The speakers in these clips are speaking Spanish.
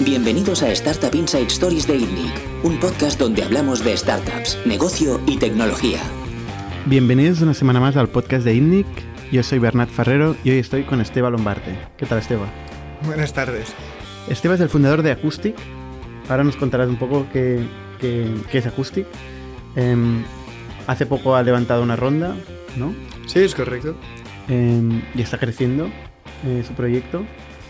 Bienvenidos a Startup Inside Stories de ITNIC, un podcast donde hablamos de startups, negocio y tecnología. Bienvenidos una semana más al podcast de ITNIC. Yo soy Bernat Ferrero y hoy estoy con Esteba Lombarte. ¿Qué tal, Esteba? Buenas tardes. Esteba es el fundador de Acoustic. Ahora nos contarás un poco qué, qué- qué es Acoustic. Em, hace poco ha levantado una ronda, ¿no? Sí, es correcto. Em, y está creciendo eh, su proyecto.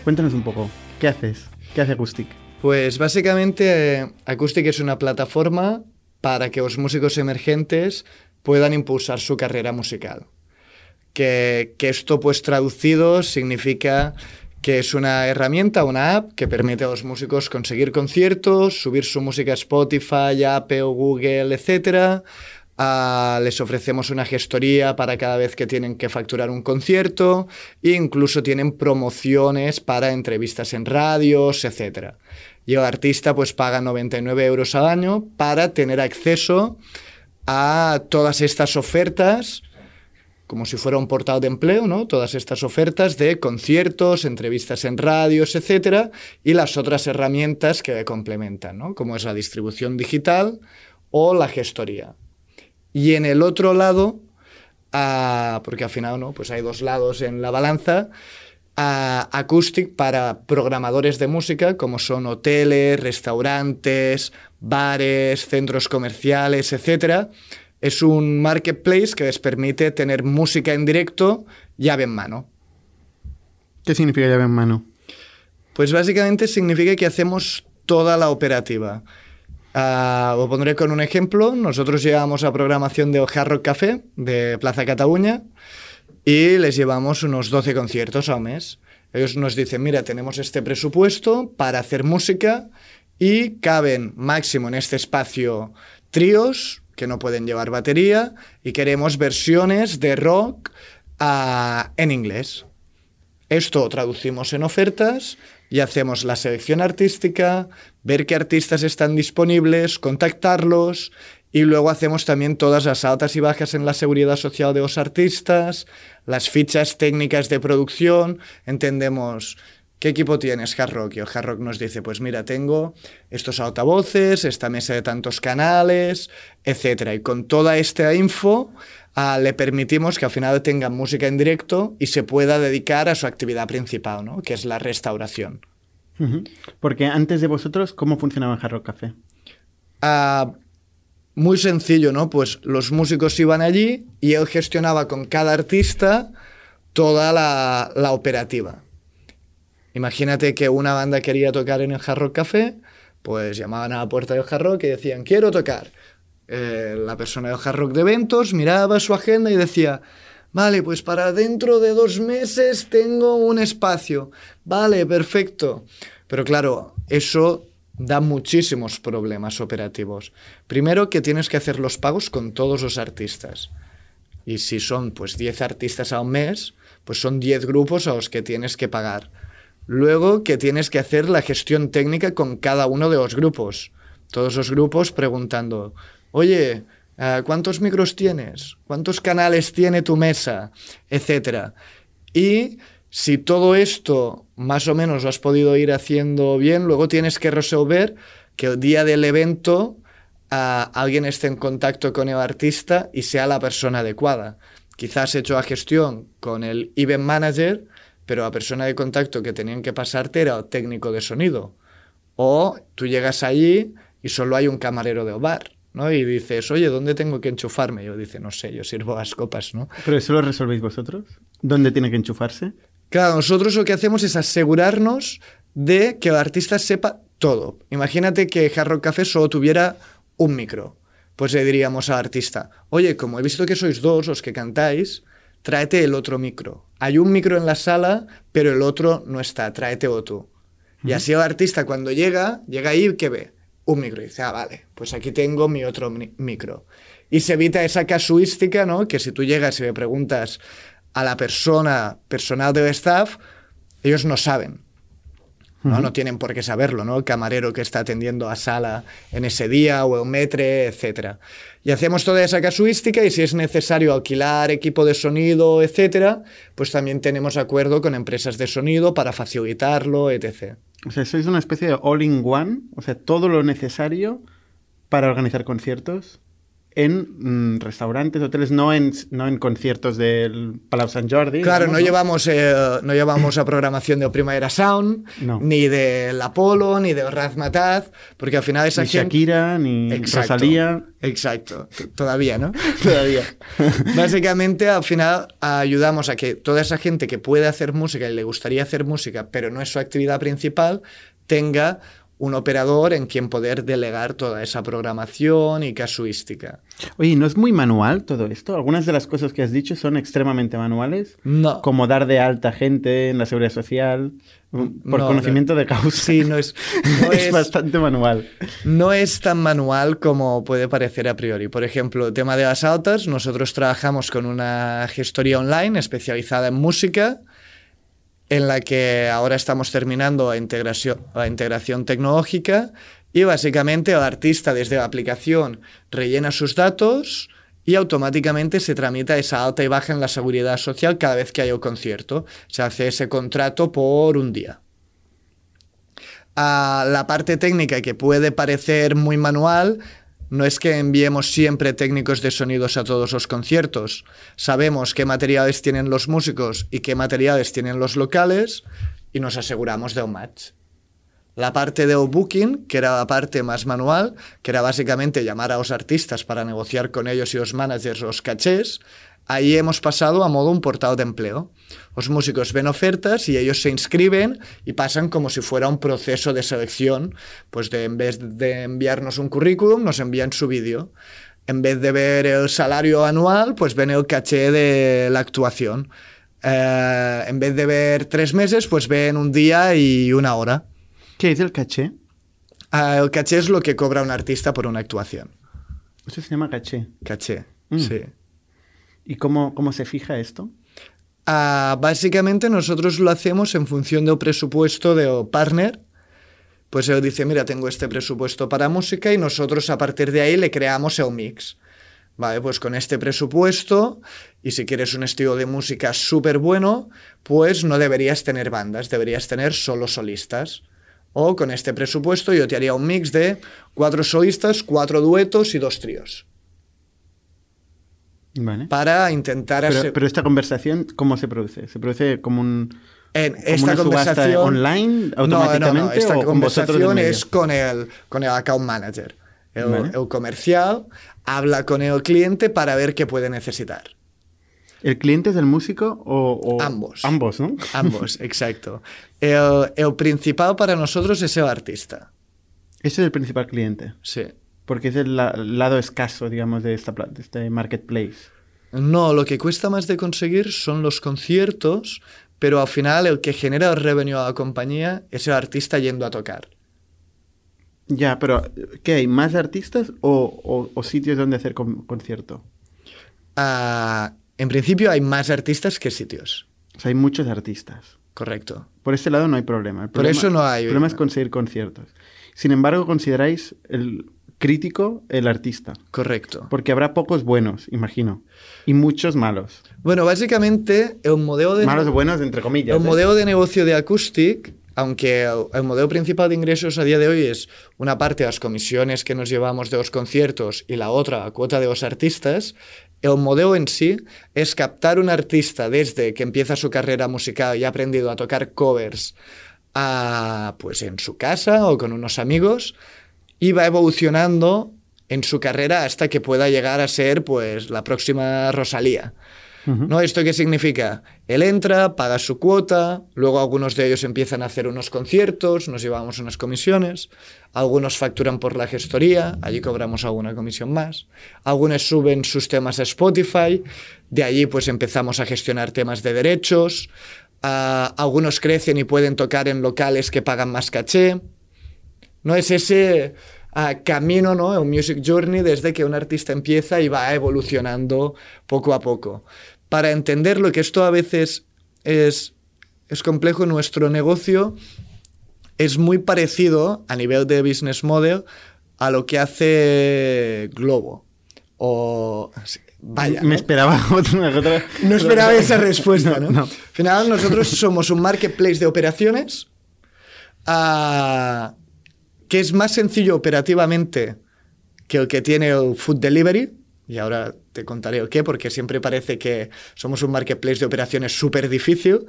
Cuéntanos un poco, ¿qué haces? ¿Qué hace Acoustic? Pues básicamente Acoustic es una plataforma para que los músicos emergentes puedan impulsar su carrera musical. Que, que esto pues traducido significa que es una herramienta, una app que permite a los músicos conseguir conciertos, subir su música a Spotify, Apple, Google, etc. Ah, les ofrecemos una gestoría para cada vez que tienen que facturar un concierto e incluso tienen promociones para entrevistas en radios, etc. Y el artista pues paga 99 euros al año para tener acceso a todas estas ofertas como si fuera un portal de empleo, ¿no? Todas estas ofertas de conciertos, entrevistas en radios, etcétera, y las otras herramientas que le complementan, ¿no? Como es la distribución digital o la gestoría. Y en el otro lado, porque al final, ¿no? Pues hay dos lados en la balanza, ah, Acoustic para programadores de música, como son hoteles, restaurantes, bares, centros comerciales, etcétera. Es un marketplace que les permite tener música en directo llave en mano. ¿Qué significa llave en mano? Pues básicamente significa que hacemos toda la operativa. Ah, lo pondré con un ejemplo. Nosotros llevamos a programación de Rock Café de Plaza Cataluña y les llevamos unos 12 conciertos al mes. Ellos nos dicen, mira, tenemos este presupuesto para hacer música y caben máximo en este espacio tríos que no pueden llevar batería y queremos versiones de rock ah, en inglés. Esto traducimos en ofertas y hacemos la selección artística, ver qué artistas están disponibles, contactarlos y luego hacemos también todas las altas y bajas en la seguridad social de los artistas, las fichas técnicas de producción, entendemos qué equipo tienes Hard Rock y el Hard Rock nos dice, pues mira, tengo estos altavoces, esta mesa de tantos canales, etcétera. Y con toda esta info ah, le permitimos que al final tenga música en directo y se pueda dedicar a su actividad principal, ¿no? que es la restauración. Porque antes de vosotros, ¿cómo funcionaba Hard Rock Café? Ah, muy sencillo, ¿no? Pues los músicos iban allí y él gestionaba con cada artista toda la, la operativa. Imagínate que una banda quería tocar en el Hard Rock Café, pues llamaban a la puerta del Hard Rock y decían, quiero tocar. Eh, la persona del Hard Rock de eventos miraba su agenda y decía, vale, pues para dentro de dos meses tengo un espacio. Vale, perfecto. Pero claro, eso da muchísimos problemas operativos. Primero que tienes que hacer los pagos con todos los artistas. Y si son pues 10 artistas al mes, pues son 10 grupos a los que tienes que pagar. Luego que tienes que hacer la gestión técnica con cada uno de los grupos. Todos los grupos preguntando, oye, eh, ¿cuántos micros tienes? ¿Cuántos canales tiene tu mesa? Etcétera. Y si todo esto más o menos lo has podido ir haciendo bien, luego tienes que resolver que el día del evento ah, alguien esté en contacto con el artista y sea la persona adecuada. Quizás has hecho la gestión con el event manager, pero la persona de contacto que tenían que pasarte era el técnico de sonido. O tú llegas allí y solo hay un camarero del bar, ¿no? Y dices, oye, ¿dónde tengo que enchufarme? Yo dice, no sé, yo sirvo las copas, ¿no? ¿Pero eso lo resolvéis vosotros? ¿Dónde tiene que enchufarse? Claro, nosotros lo que hacemos es asegurarnos de que el artista sepa todo. Imagínate que Hard Rock Café solo tuviera un micro. Pues le diríamos al artista, oye, como he visto que sois dos los que cantáis, tráete el otro micro. Hay un micro en la sala, pero el otro no está, tráete otro. Y así el artista cuando llega, llega ahí y ¿qué ve? Un micro. Y dice, ah, vale, pues aquí tengo mi otro mi- micro. Y se evita esa casuística, ¿no? Que si tú llegas y le preguntas a la persona, personal del staff, ellos no saben. ¿No? no tienen por qué saberlo, ¿no? El camarero que está atendiendo a sala en ese día o el metre, etc. Y hacemos toda esa casuística y si es necesario alquilar equipo de sonido, etc., pues también tenemos acuerdo con empresas de sonido para facilitarlo, etc. O sea, sois una especie de all-in-one, o sea, todo lo necesario para organizar conciertos en mm, restaurantes, hoteles, no en, no en conciertos del Palau Sant Jordi. Claro, no llevamos, eh, no llevamos a programación de Primavera Sound, No. ni del Apolo, ni de Razmataz, porque al final esa Ni gente... Shakira, ni Exacto. Rosalía. Exacto, todavía, ¿no? Todavía. Básicamente, al final ayudamos a que toda esa gente que puede hacer música y le gustaría hacer música, pero no es su actividad principal, tenga un operador en quien poder delegar toda esa programación y casuística. Oye, ¿no es muy manual todo esto? Algunas de las cosas que has dicho son extremadamente manuales. No. Como dar de alta gente en la seguridad social, mm, por No, conocimiento de causa. Sí, no es, no es es, bastante manual. no es tan manual como puede parecer a priori. Por ejemplo, el tema de las altas, nosotros trabajamos con una gestoría online especializada en música, en la que ahora estamos terminando la integración, tecnológica y básicamente el artista desde la aplicación rellena sus datos y automáticamente se tramita esa alta y baja en la seguridad social cada vez que haya un concierto. Se hace ese contrato por un día. A la parte técnica que puede parecer muy manual, no es que enviemos siempre técnicos de sonidos a todos los conciertos. Sabemos qué materiales tienen los músicos y qué materiales tienen los locales y nos aseguramos de un match. La parte de booking, que era la parte más manual, que era básicamente llamar a los artistas para negociar con ellos y los managers los cachés, ahí hemos pasado a modo un portal de empleo. Los músicos ven ofertas y ellos se inscriben y pasan como si fuera un proceso de selección, pues de en vez de enviarnos un currículum, nos envían su vídeo. En vez de ver el salario anual, pues ven el caché de la actuación. Eh, en vez de ver tres meses, pues ven un día y una hora. ¿Qué es el caché? Ah, el caché es lo que cobra un artista por una actuación. Eso se llama caché. Caché, Mm. sí. ¿Y cómo, cómo se fija esto? Ah, básicamente nosotros lo hacemos en función del presupuesto del partner. Pues él dice, mira, tengo este presupuesto para música y nosotros a partir de ahí le creamos el mix. Vale, pues con este presupuesto y si quieres un estilo de música súper bueno, pues no deberías tener bandas, deberías tener solo solistas. O con este presupuesto yo te haría un mix de cuatro solistas, cuatro duetos y dos tríos. Vale. Para intentar... Pero, ase- pero esta conversación, ¿cómo se produce? ¿Se produce como un... En esta conversación online No, no, automáticamente no. Esta o con conversación medio? es con el, con el account manager. El, Vale. el comercial habla con el cliente para ver qué puede necesitar. ¿El cliente es el músico o, o- Ambos. Ambos, ¿no? Ambos, exacto. El, el principal para nosotros es el artista. Ese es el principal cliente. Sí. Porque es el la- lado escaso, digamos, de, esta, de este marketplace. No, lo que cuesta más de conseguir son los conciertos, pero al final el que genera el revenue a la compañía es el artista yendo a tocar. Ya, pero ¿qué hay? ¿Más artistas o, o- o sitios donde hacer con- concierto? Ah, en principio hay más artistas que sitios. O sea, hay muchos artistas. Correcto. Por este lado no hay problema. El Por eso no hay- El problema es conseguir conciertos. Sin embargo, consideráis el crítico el artista. Correcto. Porque habrá pocos buenos, imagino. Y muchos malos. Bueno, básicamente el modelo de, Malos buenos, entre comillas. el ¿eh? modelo de negocio de Acoustic, aunque el, el modelo principal de ingresos a día de hoy es una parte de las comisiones que nos llevamos de los conciertos y la otra la cuota de los artistas, el modelo en sí es captar un artista desde que empieza su carrera musical y ha aprendido a tocar covers a, pues en su casa o con unos amigos y va evolucionando en su carrera hasta que pueda llegar a ser pues la próxima Rosalía. ¿No? ¿Esto qué significa? Él entra, paga su cuota, luego algunos de ellos empiezan a hacer unos conciertos, nos llevamos unas comisiones, algunos facturan por la gestoría, allí cobramos alguna comisión más, algunos suben sus temas a Spotify, de allí pues empezamos a gestionar temas de derechos, ah, algunos crecen y pueden tocar en locales que pagan más caché, no es ese ah, camino, ¿no? El music journey desde que un artista empieza y va evolucionando poco a poco. Para entenderlo, que esto a veces es, es complejo, nuestro negocio es muy parecido a nivel de business model a lo que hace Globo. O. Vaya. Me ¿no? esperaba otra. otra- No esperaba esa respuesta, ¿no? No, no. Al final, nosotros somos un marketplace de operaciones ah, que es más sencillo operativamente que el que tiene el food delivery, y ahora te contaré el qué, porque siempre parece que somos un marketplace de operaciones súper difícil,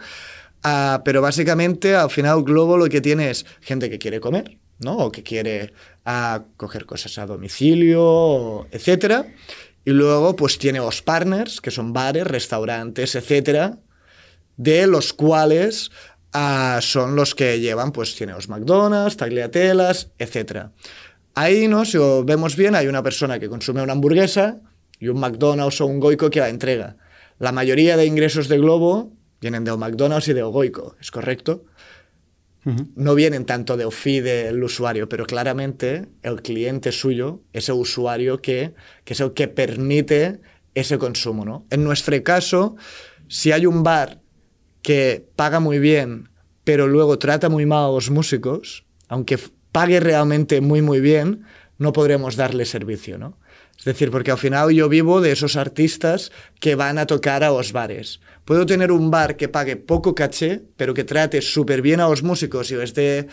ah, pero básicamente al final Globo lo que tiene es gente que quiere comer, ¿no? O que quiere ah, coger cosas a domicilio, etcétera. Y luego pues tiene los partners, que son bares, restaurantes, etcétera, de los cuales ah, son los que llevan, pues tiene los McDonald's, tagliatelas, etcétera. Ahí, ¿no? Si lo vemos bien, hay una persona que consume una hamburguesa y un McDonald's o un Goico que la entrega. La mayoría de ingresos de Globo vienen de McDonald's y de Goico, ¿es correcto? No vienen tanto de fee del usuario, pero claramente el cliente suyo es el usuario que, que es el que permite ese consumo. ¿no? En nuestro caso, si hay un bar que paga muy bien, pero luego trata muy mal a los músicos, aunque pague realmente muy, muy bien, no podremos darle servicio, ¿no? Es decir, porque al final yo vivo de esos artistas que van a tocar a los bares. Puedo tener un bar que pague poco caché, pero que trate súper bien a los músicos y les dé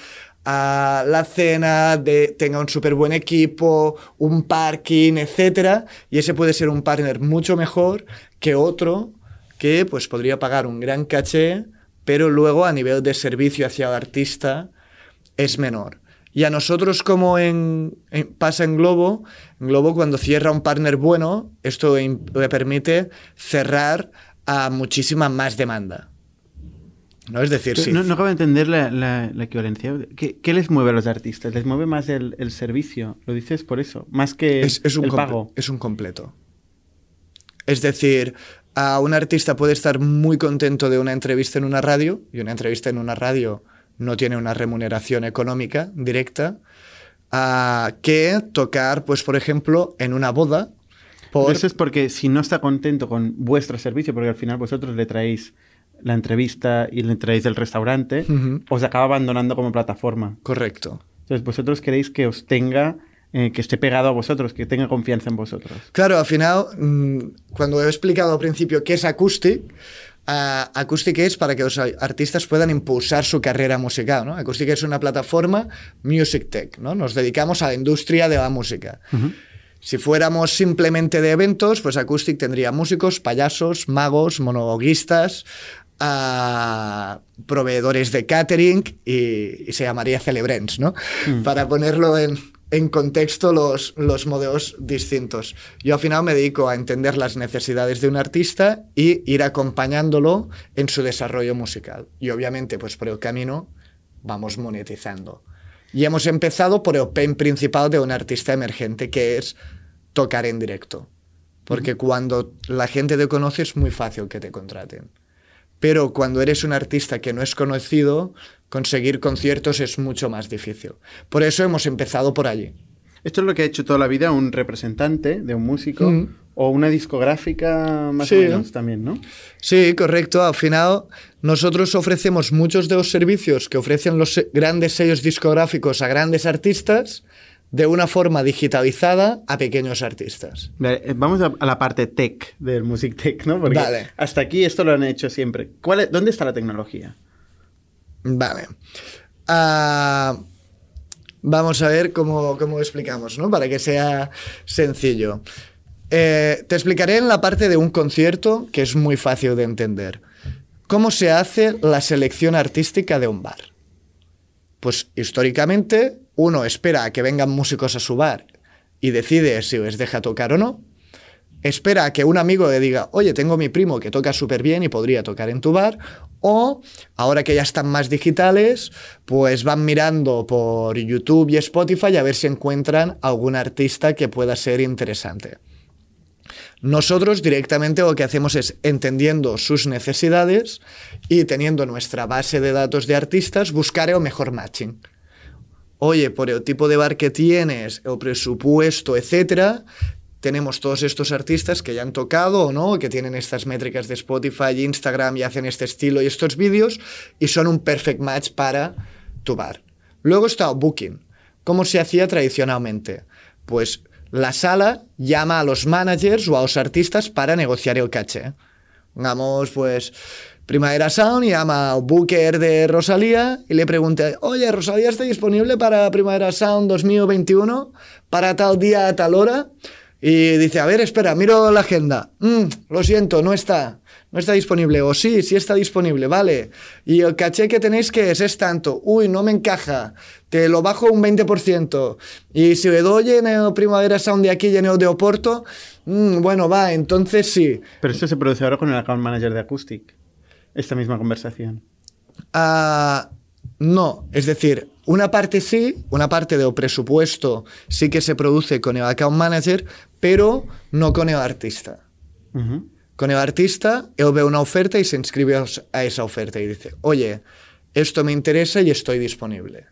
a la cena, de, tenga un súper buen equipo, un parking, etc. Y ese puede ser un partner mucho mejor que otro que pues, podría pagar un gran caché, pero luego a nivel de servicio hacia el artista es menor. Y a nosotros, como en, pasa en Globo, en Globo cuando cierra un partner bueno, esto le permite cerrar a muchísima más demanda. ¿No? Es decir, sí. No, acabo de entender la, equivalencia. ¿Qué, les mueve a los artistas? ¿Les mueve más el, servicio? Lo dices por eso, más que es, un el pago. Es un completo. Es decir, a un artista puede estar muy contento de una entrevista en una radio, y una entrevista en una radio no tiene una remuneración económica directa, a que tocar, pues por ejemplo, en una boda. Por... Eso es porque si no está contento con vuestro servicio, porque al final vosotros le traéis la entrevista y le traéis el restaurante, os acaba abandonando como plataforma. Correcto. Entonces vosotros queréis que os tenga eh, que esté pegado a vosotros, que tenga confianza en vosotros. Claro, al final, mm, cuando he explicado al principio qué es Acoustic, Uh, Acoustic es para que los artistas puedan impulsar su carrera musical. ¿no? Acoustic es una plataforma Music Tech. ¿no? Nos dedicamos a la industria de la música. Si fuéramos simplemente de eventos, pues Acoustic tendría músicos, payasos, magos, monologuistas, uh, proveedores de catering y, se llamaría Celebrants, ¿no? Mm. Para ponerlo en, en contexto los, los modelos distintos. Yo al final me dedico a entender las necesidades de un artista y ir acompañándolo en su desarrollo musical. Y obviamente, pues por el camino vamos monetizando. Y hemos empezado por el pain principal de un artista emergente, que es tocar en directo. Porque cuando la gente te conoce es muy fácil que te contraten. Pero cuando eres un artista que no es conocido, conseguir conciertos es mucho más difícil. Por eso hemos empezado por allí. Esto es lo que ha hecho toda la vida un representante de un músico mm. o una discográfica más o menos también, ¿no? Sí, correcto. Al final, nosotros ofrecemos muchos de los servicios que ofrecen los grandes sellos discográficos a grandes artistas de una forma digitalizada a pequeños artistas. Eh, vamos a, la parte tech del Music Tech, ¿no? Porque hasta aquí esto lo han hecho siempre. ¿Cuál ¿Dónde está la tecnología? Vale. Ah, vamos a ver cómo, cómo, explicamos, ¿no? Para que sea sencillo. Eh, te explicaré en la parte de un concierto que es muy fácil de entender. ¿Cómo se hace la selección artística de un bar? Pues históricamente uno espera a que vengan músicos a su bar y decide si les deja tocar o no. Espera a que un amigo le diga, oye, tengo mi primo que toca súper bien y podría tocar en tu bar. O, ahora que ya están más digitales, pues van mirando por YouTube y Spotify a ver si encuentran algún artista que pueda ser interesante. Nosotros directamente lo que hacemos es, entendiendo sus necesidades y teniendo nuestra base de datos de artistas, buscar el mejor matching oye, por el tipo de bar que tienes, el presupuesto, etcétera, tenemos todos estos artistas que ya han tocado o no, que tienen estas métricas de Spotify, Instagram y hacen este estilo y estos vídeos y son un perfect match para tu bar. Luego está Booking. ¿Cómo se hacía tradicionalmente? Pues la sala llama a los managers o a los artistas para negociar el caché. Digamos, pues Primavera Sound llama al booker de Rosalía y le pregunta, oye, Rosalía está disponible para Primavera Sound 2021 para tal día a tal hora. Y dice, a ver, espera, miro la agenda. Mm, lo siento, no está. No está disponible. O sí, sí está disponible, vale. Y el caché que tenéis que es, es tanto. Uy, no me encaja. Te lo bajo un 20%. Y si le doy en el Primavera Sound de aquí y en el de Oporto, mm, bueno, va, entonces sí. Pero esto se produce ahora con el account manager de Acoustic. Esta misma conversación. Ah, no, es decir, una parte sí, una parte del presupuesto sí que se produce con el account manager, pero no con el artista. Con el artista, él ve una oferta y se inscribe a esa oferta y dice, oye, esto me interesa y estoy disponible.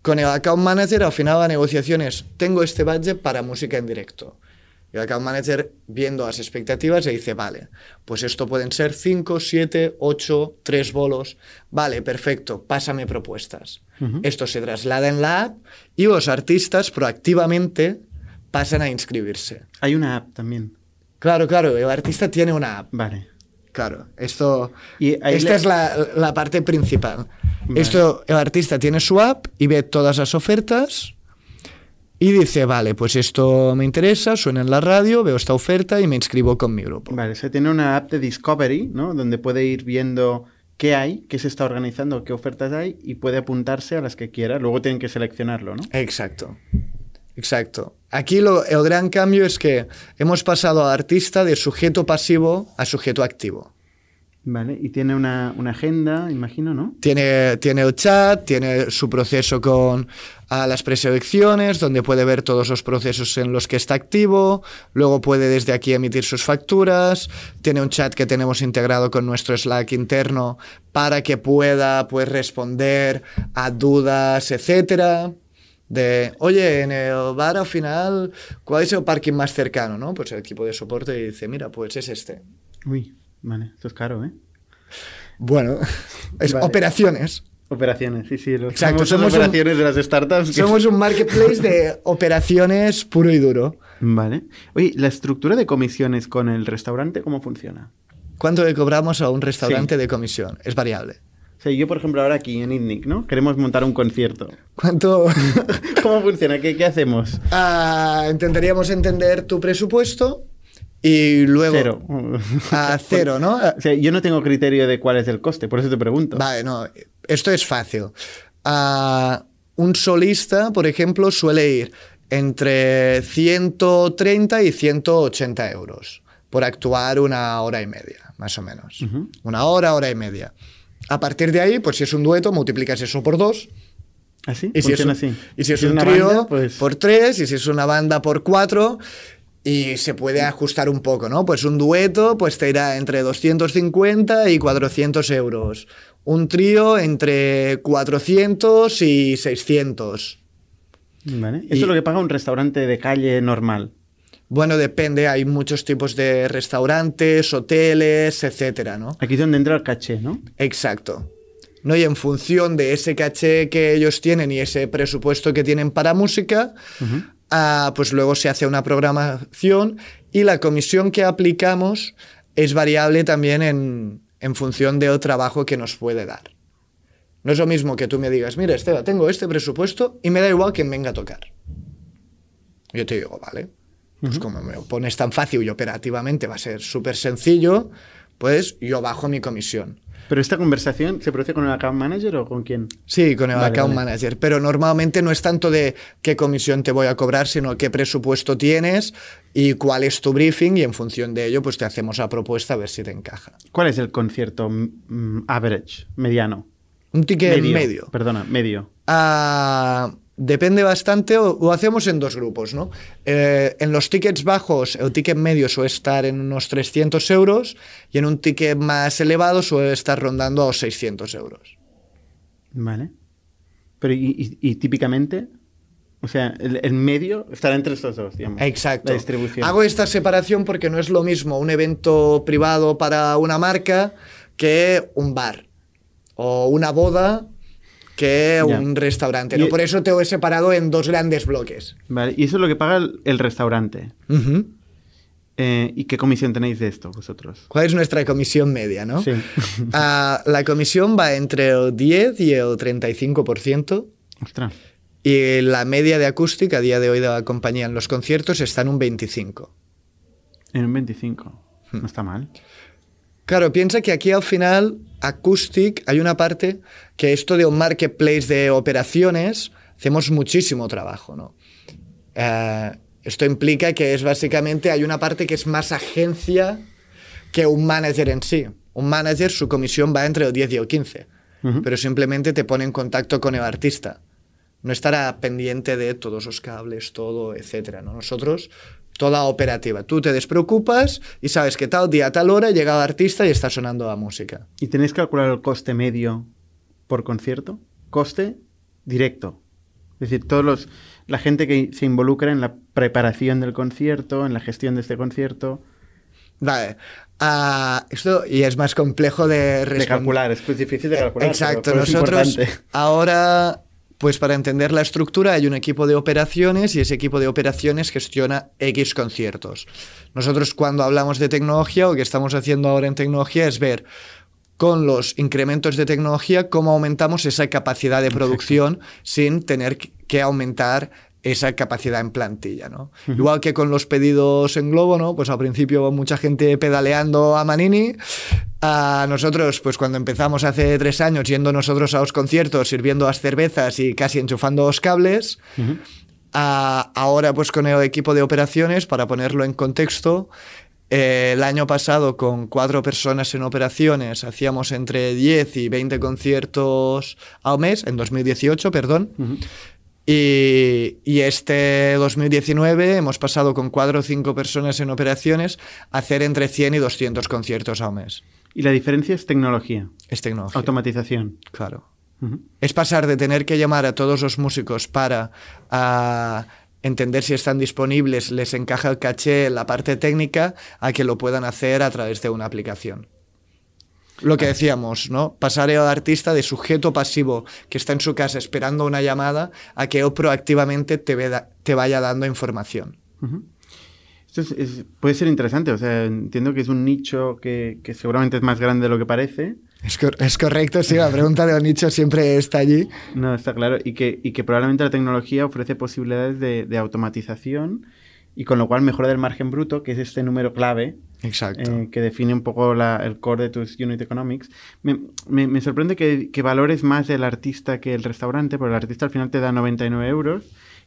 Con el account manager, al final la negociación es, tengo este budget para música en directo. Y el account manager, viendo las expectativas, le dice, vale, pues esto pueden ser 5, 7, 8, 3 bolos. Vale, perfecto, pásame propuestas. Esto se traslada en la app y los artistas proactivamente pasan a inscribirse. Hay una app también. Claro, claro, el artista tiene una app. Vale. Claro, esto. Y esta le- es la, la parte principal. Vale. Esto, el artista tiene su app y ve todas las ofertas y dice, vale, pues esto me interesa, suena en la radio, veo esta oferta y me inscribo con mi grupo. Vale, se tiene una app de Discovery, ¿no? Donde puede ir viendo qué hay, qué se está organizando, qué ofertas hay y puede apuntarse a las que quiera. Luego tienen que seleccionarlo, ¿no? Exacto. Exacto. Aquí lo- el gran cambio es que hemos pasado al artista de sujeto pasivo a sujeto activo. Vale, y tiene una, una agenda, imagino, ¿no? Tiene, tiene el chat, tiene su proceso con a las preselecciones, donde puede ver todos los procesos en los que está activo, luego puede desde aquí emitir sus facturas, tiene un chat que tenemos integrado con nuestro Slack interno para que pueda pues, responder a dudas, etcétera. De, oye, en el bar al final, ¿cuál es el parking más cercano? ¿no? Pues el equipo de soporte dice, mira, pues es este. Uy, vale, esto es caro, ¿eh? Bueno, es Vale. operaciones. Operaciones, sí, sí. Los Exacto, somos un- operaciones de las startups. que- Somos un marketplace de operaciones puro y duro. Vale. Oye, ¿la estructura de comisiones con el restaurante cómo funciona? ¿Cuánto le cobramos a un restaurante Sí. de comisión? Es variable. O sea, yo, por ejemplo, ahora aquí en ITNIC, ¿no? Queremos montar un concierto. ¿Cuánto? ¿Cómo funciona? ¿Qué, qué hacemos? Ah, intentaríamos entender tu presupuesto y luego... Cero. A cero, ¿no? O sea, yo no tengo criterio de cuál es el coste, por eso te pregunto. Vale, no, esto es fácil. Ah, un solista, por ejemplo, suele ir entre 130 y 180 euros por actuar una hora y media, más o menos. Una hora, hora y media. A partir de ahí, pues si es un dueto, multiplicas eso por dos. ¿Así? Y si es un, así. y si es un trío, pues... por tres, y si es una banda, por cuatro. Y se puede ajustar un poco, ¿no? Pues un dueto, pues te irá entre 250 y 400 euros. Un trío entre 400 y 600. Vale. Esto y- es lo que paga un restaurante de calle normal. Bueno, depende, hay muchos tipos de restaurantes, hoteles, etcétera, ¿no? Aquí es donde entra el caché, ¿no? Exacto. ¿No? Y en función de ese caché que ellos tienen y ese presupuesto que tienen para música, ah, pues luego se hace una programación y la comisión que aplicamos es variable también en, en función del trabajo que nos puede dar. No es lo mismo que tú me digas, mira, Esteba, tengo este presupuesto y me da igual quien venga a tocar. Yo te digo, vale, pues como me lo pones tan fácil y operativamente va a ser súper sencillo, pues yo bajo mi comisión. Pero esta conversación se produce con el account manager o con quién? Sí, con el Vale, account vale. manager, pero normalmente no es tanto de qué comisión te voy a cobrar, sino qué presupuesto tienes y cuál es tu briefing y en función de ello pues te hacemos la propuesta a ver si te encaja. ¿Cuál es el concierto mm, average, mediano? Un ticket medio. Perdona, medio. Ah, depende bastante, o lo hacemos en dos grupos, ¿no? Eh, en los tickets bajos, el ticket medio suele estar en unos 300 euros y en un ticket más elevado suele estar rondando a los 600 euros. Vale. Pero y, y- y típicamente, o sea, el, el medio estará entre estos dos, digamos. Exacto. La distribución. Hago esta separación porque no es lo mismo un evento privado para una marca que un bar o una boda que un restaurante. Y- ¿no? Por eso te lo he separado en dos grandes bloques. Vale, y eso es lo que paga el, el restaurante. Eh, ¿Y qué comisión tenéis de esto vosotros? ¿Cuál es nuestra comisión media, no? Sí. Ah, la comisión va entre el 10 y el 35%. Ostras. Y la media de acústica a día de hoy de la compañía en los conciertos está en un 25. En un 25. Hmm. No está mal. Claro, piensa que aquí al final, Acoustic, hay una parte que esto de un marketplace de operaciones, hacemos muchísimo trabajo, ¿no? Eh, esto implica que es básicamente, hay una parte que es más agencia que un manager en sí. Un manager, su comisión va entre el 10 y el 15, Ujú. pero simplemente te pone en contacto con el artista. No estará pendiente de todos los cables, todo, etcétera, ¿no? Nosotros, toda operativa. Tú te despreocupas y sabes que tal día, a tal hora llega el artista y está sonando la música. ¿Y tenéis que calcular el coste medio por concierto? Coste directo. Es decir, todos los, la gente que se involucra en la preparación del concierto, en la gestión de este concierto, Vale. Ah, esto y es más complejo de de calcular, es difícil de calcular. Exacto, pero- pero nosotros ahora, pues para entender la estructura hay un equipo de operaciones y ese equipo de operaciones gestiona X conciertos. Nosotros cuando hablamos de tecnología, lo que estamos haciendo ahora en tecnología es ver con los incrementos de tecnología cómo aumentamos esa capacidad de producción sin tener que aumentar esa capacidad en plantilla, ¿no? Igual que con los pedidos en Globo, ¿no? Pues al principio mucha gente pedaleando a Manini. A nosotros, pues cuando empezamos hace tres años yendo nosotros a los conciertos, sirviendo las cervezas y casi enchufando los cables, a- ahora pues con el equipo de operaciones, para ponerlo en contexto, eh, el año pasado con cuatro personas en operaciones hacíamos entre 10 y 20 conciertos al mes, en 2018, perdón. Y, y este 2019 hemos pasado con cuatro o cinco personas en operaciones a hacer entre 100 y 200 conciertos al mes. Y la diferencia es tecnología, Es tecnología. automatización. claro. Es pasar de tener que llamar a todos los músicos para ah, entender si están disponibles, les encaja el caché, la parte técnica, a que lo puedan hacer a través de una aplicación. Lo que decíamos, ¿no? Pasar al artista de sujeto pasivo que está en su casa esperando una llamada a que él proactivamente te, veda- te vaya dando información. Esto es- es- puede ser interesante, o sea, entiendo que es un nicho que, que seguramente es más grande de lo que parece. Es, cor- es correcto, sí, la pregunta de nicho siempre está allí. No, está claro. Y que, y que probablemente la tecnología ofrece posibilidades de, de automatización y con lo cual mejora del margen bruto, que es este número clave Exacto. eh, que define un poco la- el core de tus unit economics. Me, me- me sorprende que, que valores más el artista que el restaurante, porque el artista al final te da 99 euros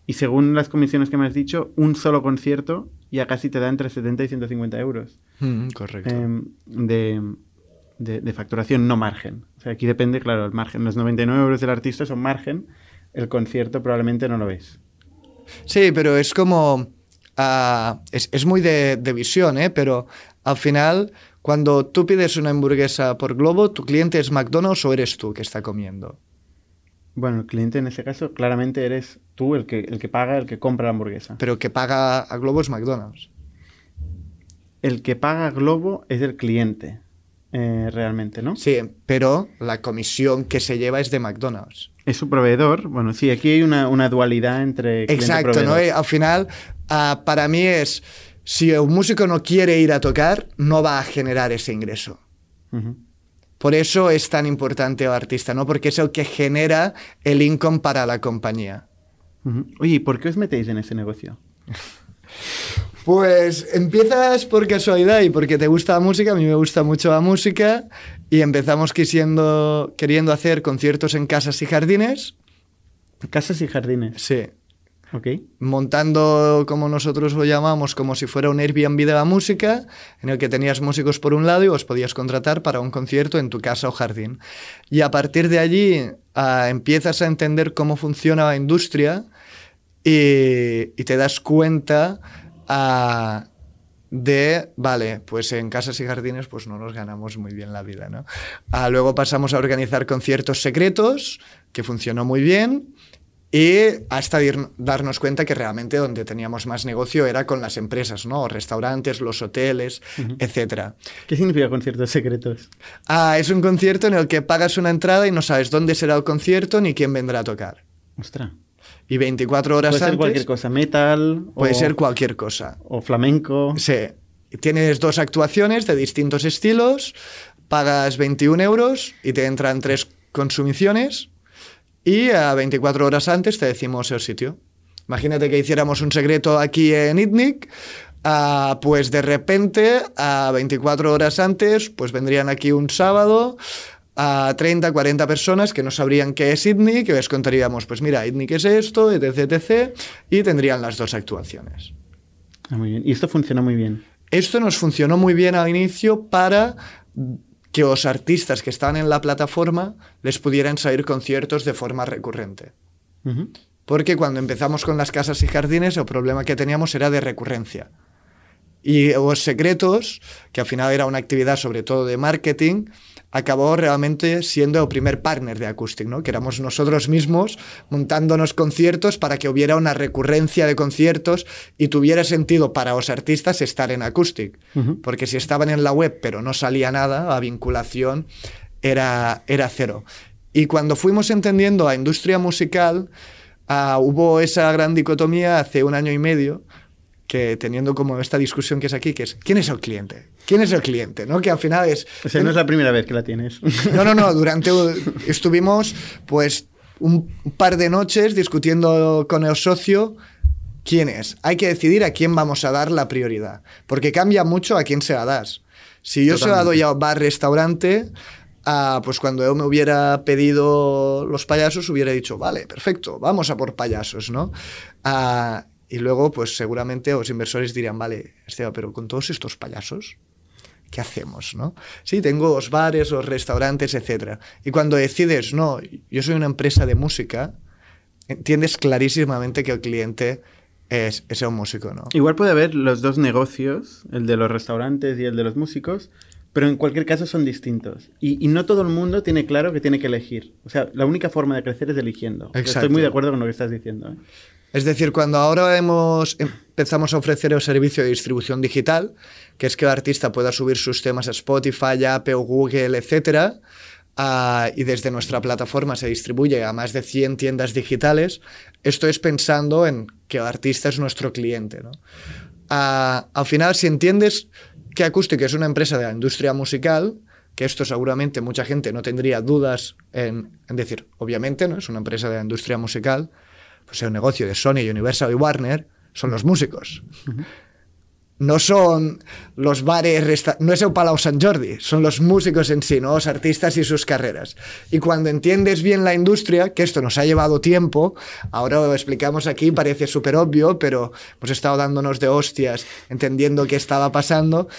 y según las comisiones que me has dicho, un solo concierto ya casi te da entre 70 y 150 euros Mm, correcto. eh, de, de- de facturación, no margen. O sea, aquí depende, claro, el margen. Los 99 euros del artista son margen, el concierto probablemente no lo ves. Sí, pero es como... ah, es, es muy de, de visión, ¿eh? Pero al final, cuando tú pides una hamburguesa por Globo, ¿tu cliente es McDonald's o eres tú que está comiendo? Bueno, el cliente en ese caso claramente eres tú el que, el que paga, el que compra la hamburguesa. Pero que paga a Globo es McDonald's. El que paga Globo es el cliente, eh, realmente, ¿no? Sí, pero la comisión que se lleva es de McDonald's. Es su proveedor. Bueno, sí, aquí hay una, una dualidad entre Exacto, ¿no? Y al final, ah, para mí es, si un músico no quiere ir a tocar, no va a generar ese ingreso. Por eso es tan importante el artista, ¿no? Porque es el que genera el income para la compañía. Oye, ¿y por qué os metéis en ese negocio? Pues empiezas por casualidad y porque te gusta la música, a mí me gusta mucho la música, y empezamos quisiendo, queriendo hacer conciertos en casas y jardines, Casas y jardines. sí, Montando, como nosotros lo llamamos, como si fuera un Airbnb de la música, en el que tenías músicos por un lado y os podías contratar para un concierto en tu casa o jardín. Y a partir de allí ah, empiezas a entender cómo funciona la industria y, y te das cuenta ah, de, vale, pues en casas y jardines pues no nos ganamos muy bien la vida, ¿no? Ah, luego pasamos a organizar conciertos secretos, que funcionó muy bien, y hasta dir- darnos cuenta que realmente donde teníamos más negocio era con las empresas, ¿no? Restaurantes, los hoteles, etcétera. ¿Qué significa conciertos secretos? Ah, es un concierto en el que pagas una entrada y no sabes dónde será el concierto ni quién vendrá a tocar. Ostras. Y 24 horas Puede ser antes cualquier cosa, metal. puede o, ser cualquier cosa. O flamenco. Sí. tienes dos actuaciones de distintos estilos, pagas 21 euros y te entran tres consumiciones y a 24 horas antes te decimos el sitio. Imagínate que hiciéramos un secreto aquí en ITNIC, ah, pues de repente a 24 horas antes pues vendrían aquí un sábado a 30, 40 personas que no sabrían qué es ITNIC, que les contaríamos, pues mira, ITNIC es esto, etc, etc, y tendrían las dos actuaciones. Ah, muy bien. Y esto funciona muy bien. Esto nos funcionó muy bien al inicio para que los artistas que estaban en la plataforma les pudieran salir conciertos de forma recurrente. Porque cuando empezamos con las casas y jardines, el problema que teníamos era de recurrencia. Y los secretos, que al final era una actividad sobre todo de marketing, acabó realmente siendo el primer partner de Acoustic, ¿no? que éramos nosotros mismos montándonos conciertos para que hubiera una recurrencia de conciertos y tuviera sentido para los artistas estar en Acoustic. Porque si estaban en la web pero no salía nada, la vinculación era, era cero. Y cuando fuimos entendiendo la industria musical, ah, hubo esa gran dicotomía hace un año y medio, que teniendo como esta discusión que es aquí, que es ¿quién es el cliente? ¿Quién es el cliente? ¿no? Que al final es... O sea, no es la primera vez que la tienes. No, no, no, durante estuvimos pues un par de noches discutiendo con el socio quién es. Hay que decidir a quién vamos a dar la prioridad, porque cambia mucho a quién se la das. Si yo se la doy a bar restaurante, ah, pues cuando yo me hubiera pedido los payasos hubiera dicho, vale, perfecto, vamos a por payasos, ¿no? Ah, y luego, pues seguramente los inversores dirían, vale, Esteban, pero con todos estos payasos, ¿qué hacemos? ¿no? Sí, tengo los bares, los restaurantes, etc. Y cuando decides, no, yo soy una empresa de música, entiendes clarísimamente que el cliente es, es un músico, ¿no? Igual puede haber los dos negocios, el de los restaurantes y el de los músicos, pero en cualquier caso son distintos. Y, y no todo el mundo tiene claro que tiene que elegir. O sea, la única forma de crecer es eligiendo. Estoy muy de acuerdo con lo que estás diciendo. ¿eh? Es decir, cuando ahora empezamos a ofrecer el servicio de distribución digital, que es que el artista pueda subir sus temas a Spotify, Apple, Google, etc., ah, y desde nuestra plataforma se distribuye a más de 100 tiendas digitales, esto es pensando en que el artista es nuestro cliente. Ah, al final, si entiendes que Acoustic es una empresa de la industria musical, que esto seguramente mucha gente no tendría dudas en, en decir, obviamente, ¿no? es una empresa de la industria musical, pues el negocio de Sony, Universal y Warner son los músicos. No son los bares, no es el Palau Sant Jordi, son los músicos en sí, ¿no? los artistas y sus carreras. Y cuando entiendes bien la industria, que esto nos ha llevado tiempo, ahora lo explicamos aquí, parece súper obvio, pero hemos estado dándonos de hostias, entendiendo qué estaba pasando.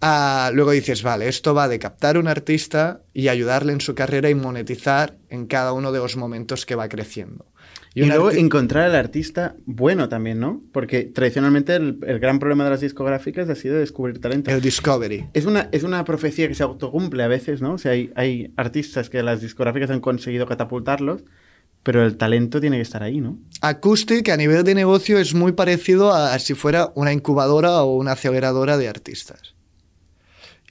Ah, luego dices, vale, esto va de captar un artista y ayudarle en su carrera y monetizar en cada uno de los momentos que va creciendo. Y, luego encontrar al artista bueno también, ¿no? Porque tradicionalmente el, el gran problema de las discográficas ha sido descubrir talento. el discovery. Es una, es una profecía que se autocumple a veces, ¿no? O sea, hay, hay artistas que las discográficas han conseguido catapultarlos, pero el talento tiene que estar ahí, ¿no? Acoustic a nivel de negocio es muy parecido a si fuera una incubadora o una aceleradora de artistas.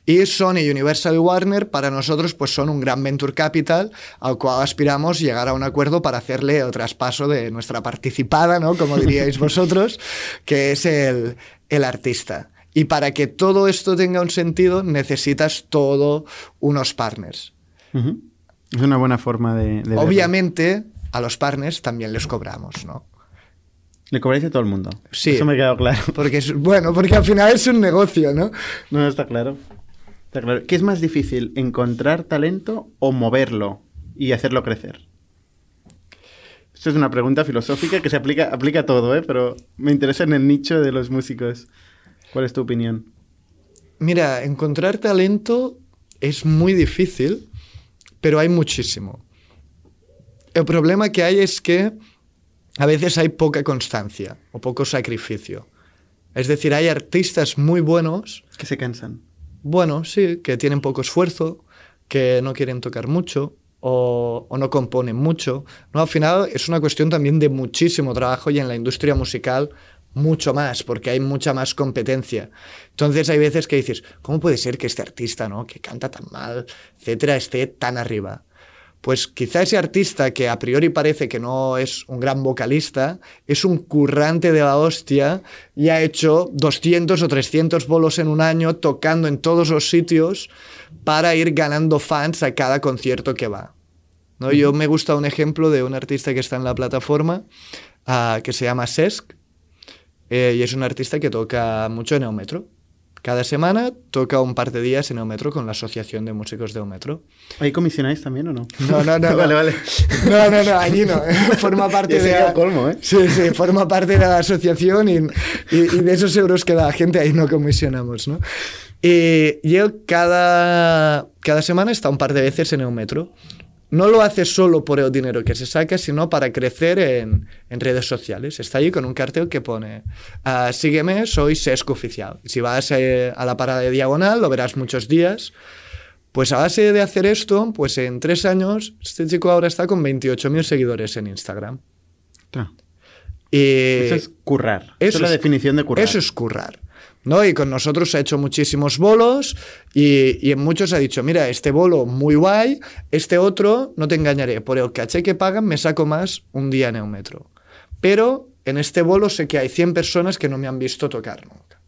Y Sony, Universal y Warner para nosotros pues son un gran venture capital al cual aspiramos llegar a un acuerdo para hacerle el traspaso de nuestra participada, ¿no? Como diríais vosotros, que es el, el artista. Y para que todo esto tenga un sentido necesitas todo unos partners. Ujú. Es una buena forma de, de verlo. Obviamente a los partners también les cobramos, ¿no? Le cobráis a todo el mundo. Sí. Eso me ha quedado claro. Porque es, bueno, porque al final es un negocio, ¿no? No, está claro. Está claro. ¿Qué es más difícil, encontrar talento o moverlo y hacerlo crecer? Esto es una pregunta filosófica que se aplica, aplica a todo, ¿eh? pero me interesa en el nicho de los músicos. ¿Cuál es tu opinión? Mira, encontrar talento es muy difícil, pero hay muchísimo. El problema que hay es que a veces hay poca constancia o poco sacrificio. Es decir, hay artistas muy buenos, Que se cansan. Bueno, sí, que tienen poco esfuerzo, que no quieren tocar mucho o, no componen mucho. No, al final es una cuestión también de muchísimo trabajo y en la industria musical mucho más, porque hay mucha más competencia. Entonces hay veces que dices, ¿cómo puede ser que este artista, ¿no? que canta tan mal, etcétera, esté tan arriba? Pues quizá ese artista que a priori parece que no es un gran vocalista, es un currante de la hostia y ha hecho 200 o 300 bolos en un año tocando en todos los sitios para ir ganando fans a cada concierto que va. ¿no? Yo me gusta un ejemplo de un artista que está en la plataforma uh, que se llama Sesk eh, y es un artista que toca mucho en Eometro. Cada semana toca un par de días en Eometro con la Asociación de Músicos de Eometro. ¿Ahí comisionáis también o no? No, no, no. vale, vale. No, no, no, allí no. Forma parte de. sería colmo, ¿eh? Sí, sí, forma parte de la asociación y, y- y de esos euros que da la gente ahí no comisionamos, ¿no? Y yo cada, cada semana está un par de veces en Eometro. No lo hace solo por el dinero que se saca, sino para crecer en, en redes sociales. Está allí con un cartel que pone ah, sígueme, soy Sesco Oficial. Si vas eh, a la parada de Diagonal, lo verás muchos días. Pues a base de hacer esto, pues en tres años, este chico ahora está con 28.000 seguidores en Instagram. Y Eso es currar. Eso, es la definición de currar. Eso es currar. ¿No? Y con nosotros ha hecho muchísimos bolos y, y en muchos ha dicho, mira, este bolo muy guay, este otro, no te engañaré, por el caché que pagan me saco más un día en el metro. Pero en este bolo sé que hay 100 personas que no me han visto tocar nunca.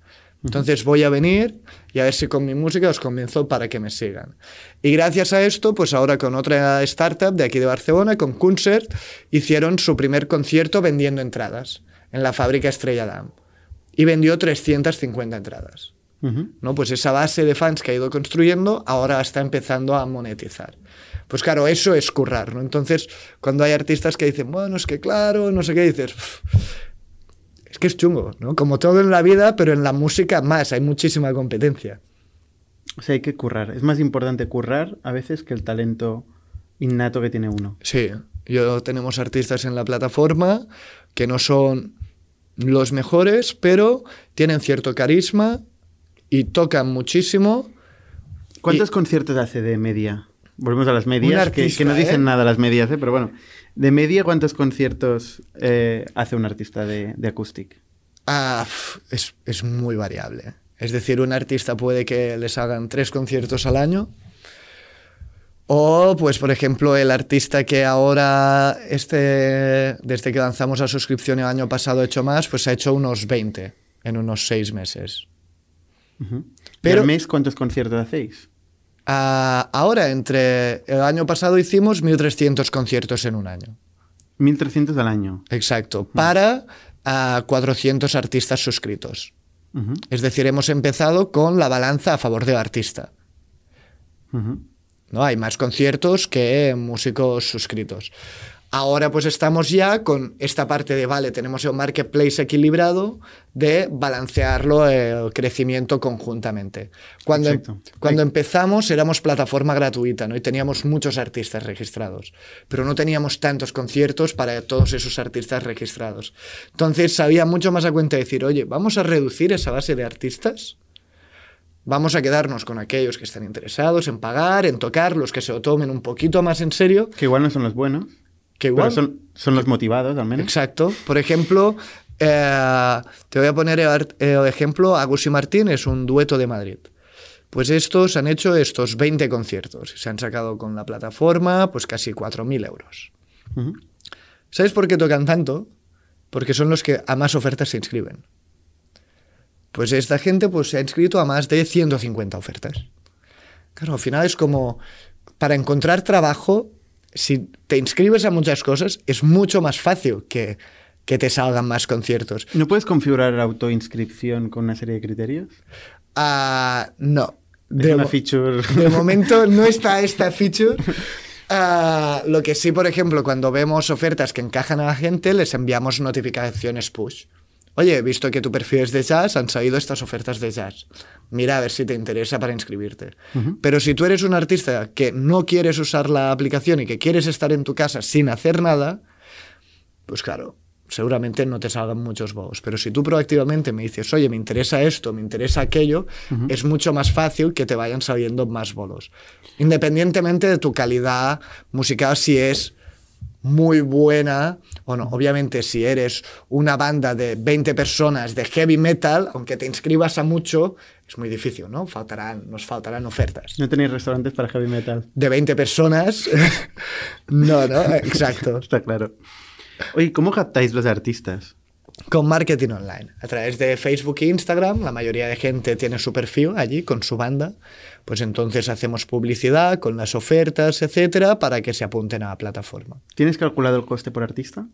Entonces voy a venir y a ver si con mi música os convenzo para que me sigan. Y gracias a esto, pues ahora con otra startup de aquí de Barcelona, con Concert, hicieron su primer concierto vendiendo entradas en la fábrica Estrella Damm. Y vendió 350 entradas. ¿no? Pues esa base de fans que ha ido construyendo ahora está empezando a monetizar. Pues claro, eso es currar, ¿no? Entonces, cuando hay artistas que dicen, bueno, es que claro, no sé qué, dices, "Uf, es que es chungo, ¿no? Como todo en la vida, pero en la música más, hay muchísima competencia. O sea, hay que currar. Es más importante currar a veces que el talento innato que tiene uno. Sí, yo tenemos artistas en la plataforma que no son los mejores, pero tienen cierto carisma y tocan muchísimo. ¿Cuántos Y- conciertos hace de media? Volvemos a las medias, Un que- que, artista, no dicen ¿eh? nada las medias, ¿eh? pero bueno. De media, ¿cuántos conciertos eh, hace un artista de, de acoustic? Ah, es, es muy variable. Es decir, un artista puede que les hagan tres conciertos al año. O, pues, por ejemplo, el artista que ahora, este, desde que lanzamos la suscripción el año pasado, ha hecho más, pues ha hecho unos 20 en unos seis meses. Ujú. Pero- Pero... al mes cuántos conciertos hacéis? Ah, ahora, entre el año pasado hicimos 1.300 conciertos en un año. 1.300 al año. Exacto. Para ah, 400 artistas suscritos. Es decir, hemos empezado con la balanza a favor del artista. ujú. ¿No? Hay más conciertos que músicos suscritos. Ahora pues estamos ya con esta parte de, vale, tenemos el marketplace equilibrado de balancearlo el crecimiento conjuntamente. Cuando, em- cuando empezamos éramos plataforma gratuita ¿no? y teníamos muchos artistas registrados, pero no teníamos tantos conciertos para todos esos artistas registrados. Entonces sabía mucho más a cuenta decir, oye, vamos a reducir esa base de artistas Vamos a quedarnos con aquellos que están interesados en pagar, en tocar, los que se lo tomen un poquito más en serio, Que igual no son los buenos, que igual... pero son, son los motivados al menos. Exacto. Por ejemplo, eh, te voy a poner el, ar- el ejemplo, Agus y Martín es un dueto de Madrid. Pues estos han hecho estos 20 conciertos y se han sacado con la plataforma pues casi 4.000 euros. ¿Sabes por qué tocan tanto? Porque son los que a más ofertas se inscriben. Pues esta gente pues, se ha inscrito a más de 150 ofertas. Claro, al final es como, para encontrar trabajo, si te inscribes a muchas cosas, es mucho más fácil que, que te salgan más conciertos. ¿No puedes configurar autoinscripción con una serie de criterios? Ah, no. Es De una feature. De momento no está esta feature. Ah, lo que sí, por ejemplo, cuando vemos ofertas que encajan a la gente, les enviamos notificaciones push. Oye, he visto que tu perfil es de jazz, han salido estas ofertas de jazz. Mira a ver si te interesa para inscribirte. Pero si tú eres un artista que no quieres usar la aplicación y que quieres estar en tu casa sin hacer nada, pues claro, seguramente no te salgan muchos bolos. Pero si tú proactivamente me dices, oye, me interesa esto, me interesa aquello, es mucho más fácil que te vayan saliendo más bolos. Independientemente de tu calidad musical, si es muy buena, o no, obviamente si eres una banda de 20 personas de heavy metal, aunque te inscribas a mucho, es muy difícil, ¿no? Faltarán, nos faltarán ofertas. No tenéis restaurantes para heavy metal. De 20 personas, no, no, exacto. Está claro. Oye, ¿cómo captáis los artistas? Con marketing online, a través de Facebook e Instagram, la mayoría de gente tiene su perfil allí con su banda, pues entonces hacemos publicidad con las ofertas, etcétera, para que se apunten a la plataforma. ¿Tienes calculado el coste por artista?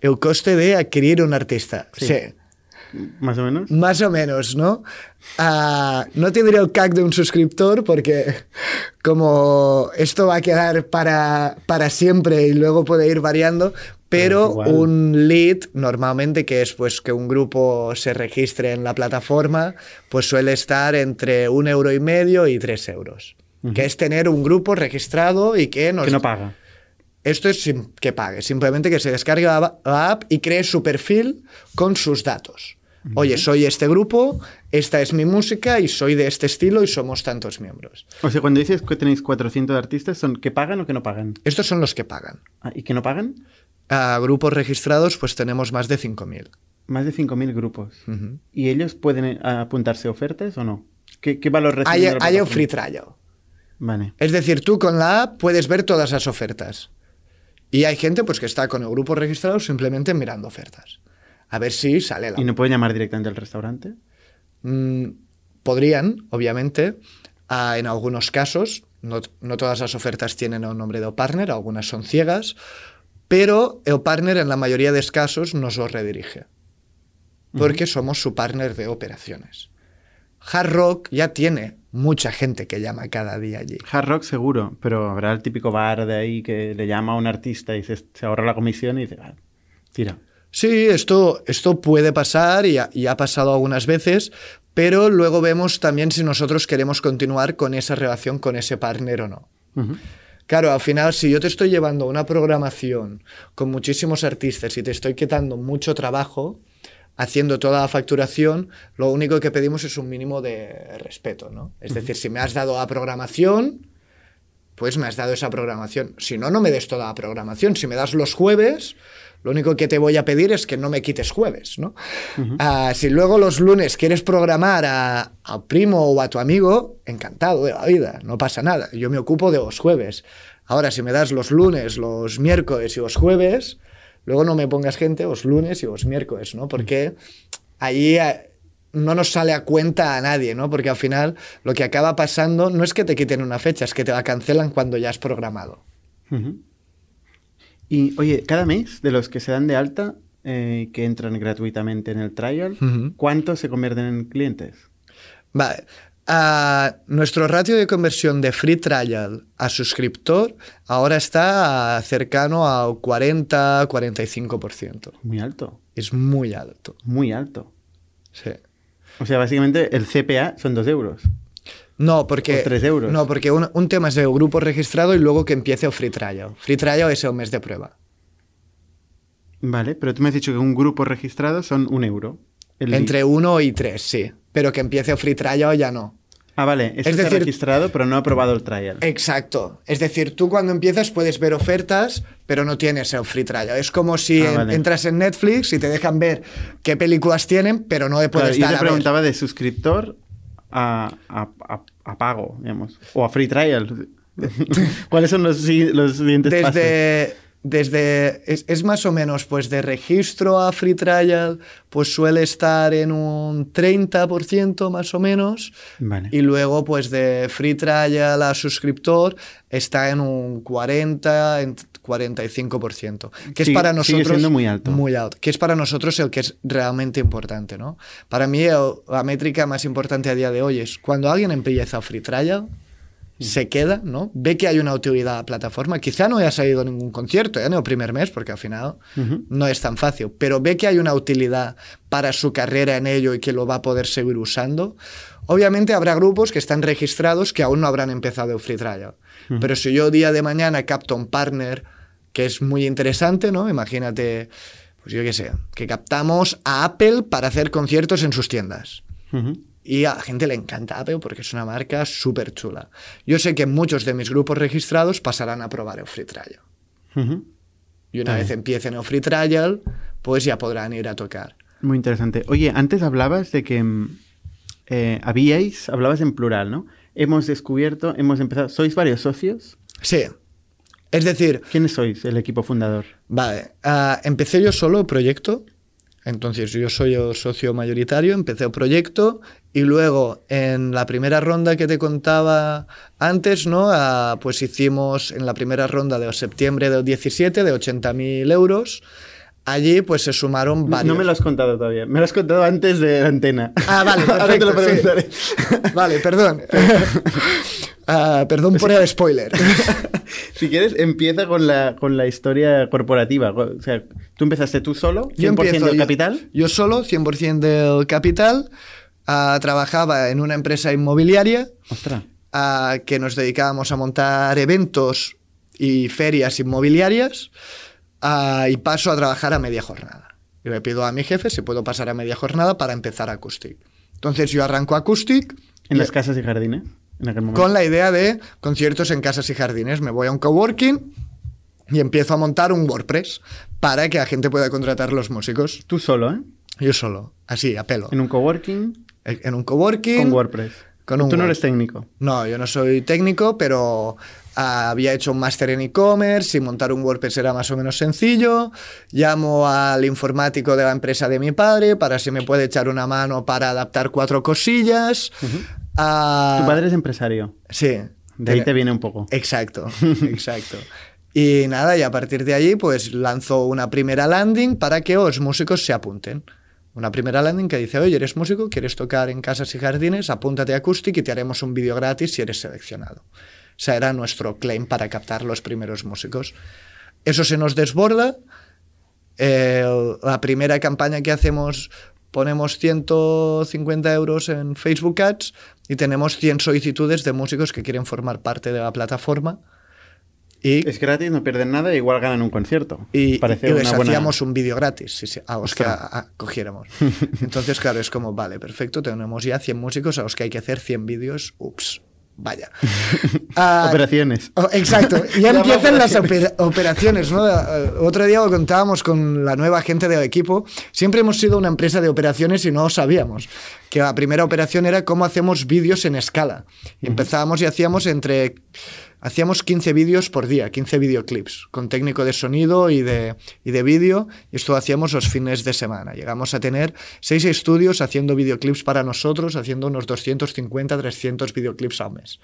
El coste de adquirir un artista, Sí. sí. ¿Más o menos? Más o menos, ¿no? Ah, no te diré el CAC de un suscriptor porque como esto va a quedar para, para siempre y luego puede ir variando, pero igual. un lead normalmente que es pues que un grupo se registre en la plataforma, pues suele estar entre un euro y medio y tres euros. Que es tener un grupo registrado y que nos Que no paga. esto es que pague, simplemente que se descargue la, la app y cree su perfil con sus datos. Oye, soy este grupo, esta es mi música y soy de este estilo y somos tantos miembros. O sea, cuando dices que tenéis 400 artistas, ¿son que pagan o que no pagan? Estos son los que pagan. Ah, ¿Y que no pagan? A grupos registrados pues tenemos más de 5.000. Más de 5.000 grupos. ¿Y ellos pueden eh, apuntarse a ofertas o no? ¿Qué, qué valor reciben? Hay, de la hay un free trial. Vale. Es decir, tú con la app puedes ver todas las ofertas. Y hay gente pues que está con el grupo registrado simplemente mirando ofertas. A ver si sale la ¿Y no pueden llamar directamente al restaurante? Mm, podrían, obviamente, ah, en algunos casos, no, no todas las ofertas tienen el nombre de partner, algunas son ciegas, pero el partner en la mayoría de los casos nos lo redirige, porque somos su partner de operaciones. Hard Rock ya tiene mucha gente que llama cada día allí. Hard Rock seguro, pero habrá el típico bar de ahí que le llama a un artista y se, se ahorra la comisión y dice, "Ah, tira. Sí, esto, esto puede pasar y ha, y ha pasado algunas veces, pero luego vemos también si nosotros queremos continuar con esa relación con ese partner o no. Ujú. Claro, al final, si yo te estoy llevando una programación con muchísimos artistas y te estoy quitando mucho trabajo, haciendo toda la facturación, lo único que pedimos es un mínimo de respeto, ¿no? Es decir, si me has dado la programación, pues me has dado esa programación. Si no, no me des toda la programación. Si me das los jueves, lo único que te voy a pedir es que no me quites jueves, ¿no? Ah, si luego los lunes quieres programar a, a primo o a tu amigo, encantado de la vida, no pasa nada. Yo me ocupo de los jueves. Ahora, si me das los lunes, los miércoles y los jueves, luego no me pongas gente los lunes y los miércoles, ¿no? Porque ahí eh, no nos sale a cuenta a nadie, ¿no? Porque al final lo que acaba pasando no es que te quiten una fecha, es que te la cancelan cuando ya has programado. Ujú. Y oye, cada mes de los que se dan de alta, eh, que entran gratuitamente en el trial. ¿cuántos se convierten en clientes? Vale. Ah, nuestro ratio de conversión de free trial a suscriptor ahora está cercano al 40-45%. Muy alto, Es muy alto. muy alto. Sí. O sea, básicamente el CPA son dos euros. No, porque, tres euros. No, porque un, un tema es el grupo registrado y luego que empiece el free trial. Free trial es el mes de prueba. Vale, pero tú me has dicho que un grupo registrado son un euro. El Entre uno y tres, sí. Pero que empiece el free trial ya no. Ah, vale, eso Es está decir- registrado, pero no ha aprobado el trial. Exacto. Es decir, tú cuando empiezas puedes ver ofertas, pero no tienes el free trial. Es como si Ah, en- vale. entras en Netflix y te dejan ver qué películas tienen, pero no le Claro, puedes yo dar te a ver. preguntaba de suscriptor a, a- a- a pago, digamos, o a free trial. ¿Cuáles son los, los siguientes pasos? Desde, es, es más o menos, pues de registro a free trial, pues suele estar en un 30% más o menos. Vale. Y luego, pues de free trial a suscriptor está en un 40, en 45%. Que es Sigue- para sigue nosotros. siendo muy alto. Muy alto. Que es para nosotros el que es realmente importante, ¿no? Para mí, el- la métrica más importante a día de hoy es cuando alguien empieza free trial, se queda, ¿no? Ve que hay una utilidad a la plataforma. Quizá no haya salido ningún concierto ¿eh? en el primer mes, porque al final no es tan fácil, pero ve que hay una utilidad para su carrera en ello y que lo va a poder seguir usando. Obviamente habrá grupos que están registrados que aún no habrán empezado el free trial. Pero si yo día de mañana capto un partner que es muy interesante, ¿no? Imagínate, pues yo qué sé, que captamos a Apple para hacer conciertos en sus tiendas. Ujú. Y a la gente le encanta Apple porque es una marca súper chula. Yo sé que muchos de mis grupos registrados pasarán a probar el free trial. Y una vez empiecen el free trial, pues ya podrán ir a tocar. Muy interesante. Oye, antes hablabas de que mm, eh, habíais, hablabas en plural, ¿no? Hemos descubierto, hemos empezado. ¿Sois varios socios? Sí. Es decir, ¿Quiénes sois el equipo fundador? Vale, ah, empecé yo solo el proyecto, entonces yo soy el socio mayoritario, empecé el proyecto y luego en la primera ronda que te contaba antes, ¿no? Ah, pues hicimos en la primera ronda de septiembre del 17 de 80.000 euros, allí pues se sumaron No- varios. No me lo has contado todavía. Me lo has contado antes de la antena. Ah, vale, Ahora te lo sí. preguntaré. Vale, perdón. Ah, perdón por el spoiler. si quieres, empieza con la, con la historia corporativa. O sea, tú empezaste tú solo, 100% Yo empiezo, del yo- capital. Yo solo, 100% del capital. Ah, trabajaba en una empresa inmobiliaria Ostras. ah, que nos dedicábamos a montar eventos y ferias inmobiliarias ah, y paso a trabajar a media jornada. Y le pido a mi jefe si puedo pasar a media jornada para empezar Acoustic. Entonces yo arranco Acoustic En y- las casas y jardines. En aquel momento. con la idea de conciertos en casas y jardines. Me voy a un coworking y empiezo a montar un WordPress para que la gente pueda contratar los músicos. Tú solo, ¿eh? Yo solo, así, a pelo. En un coworking En un coworking. con WordPress. con un tú no eres técnico. No, yo no soy técnico, pero ah, había hecho un máster en e-commerce y montar un WordPress era más o menos sencillo. Llamo al informático de la empresa de mi padre para si me puede echar una mano para adaptar cuatro cosillas. Ah, Tu padre es empresario. Sí. De ahí te viene un poco. Exacto, exacto. Y nada, y a partir de allí, pues lanzo una primera landing para que los músicos se apunten. Una primera landing que dice, oye, eres músico, quieres tocar en casas y jardines, apúntate a Acoustic y te haremos un vídeo gratis si eres seleccionado. O sea, era nuestro claim para captar los primeros músicos. Eso se nos desborda. Eh, la primera campaña que hacemos ponemos 150 euros en Facebook Ads y tenemos 100 solicitudes de músicos que quieren formar parte de la plataforma y, Es gratis, no pierden nada, igual ganan un concierto. y, Parece y una les buena... hacíamos un vídeo gratis si a los que a- cogiéramos. Entonces, claro, es como, vale, perfecto, tenemos ya 100 músicos a los que hay que hacer 100 vídeos. Ups, vaya. Ah, Operaciones. Oh, exacto, ya empiezan las operaciones. opera- operaciones, ¿no? Eh, Otro día lo contábamos con la nueva gente del equipo. Siempre hemos sido una empresa de operaciones y no sabíamos. Que la primera operación era cómo hacemos vídeos en escala. Y empezábamos y hacíamos entre... Hacíamos 15 vídeos por día, 15 videoclips, con técnico de sonido y de, y de vídeo, y esto hacíamos los fines de semana. Llegamos a tener seis estudios haciendo videoclips para nosotros, haciendo unos 250, 300 videoclips al mes,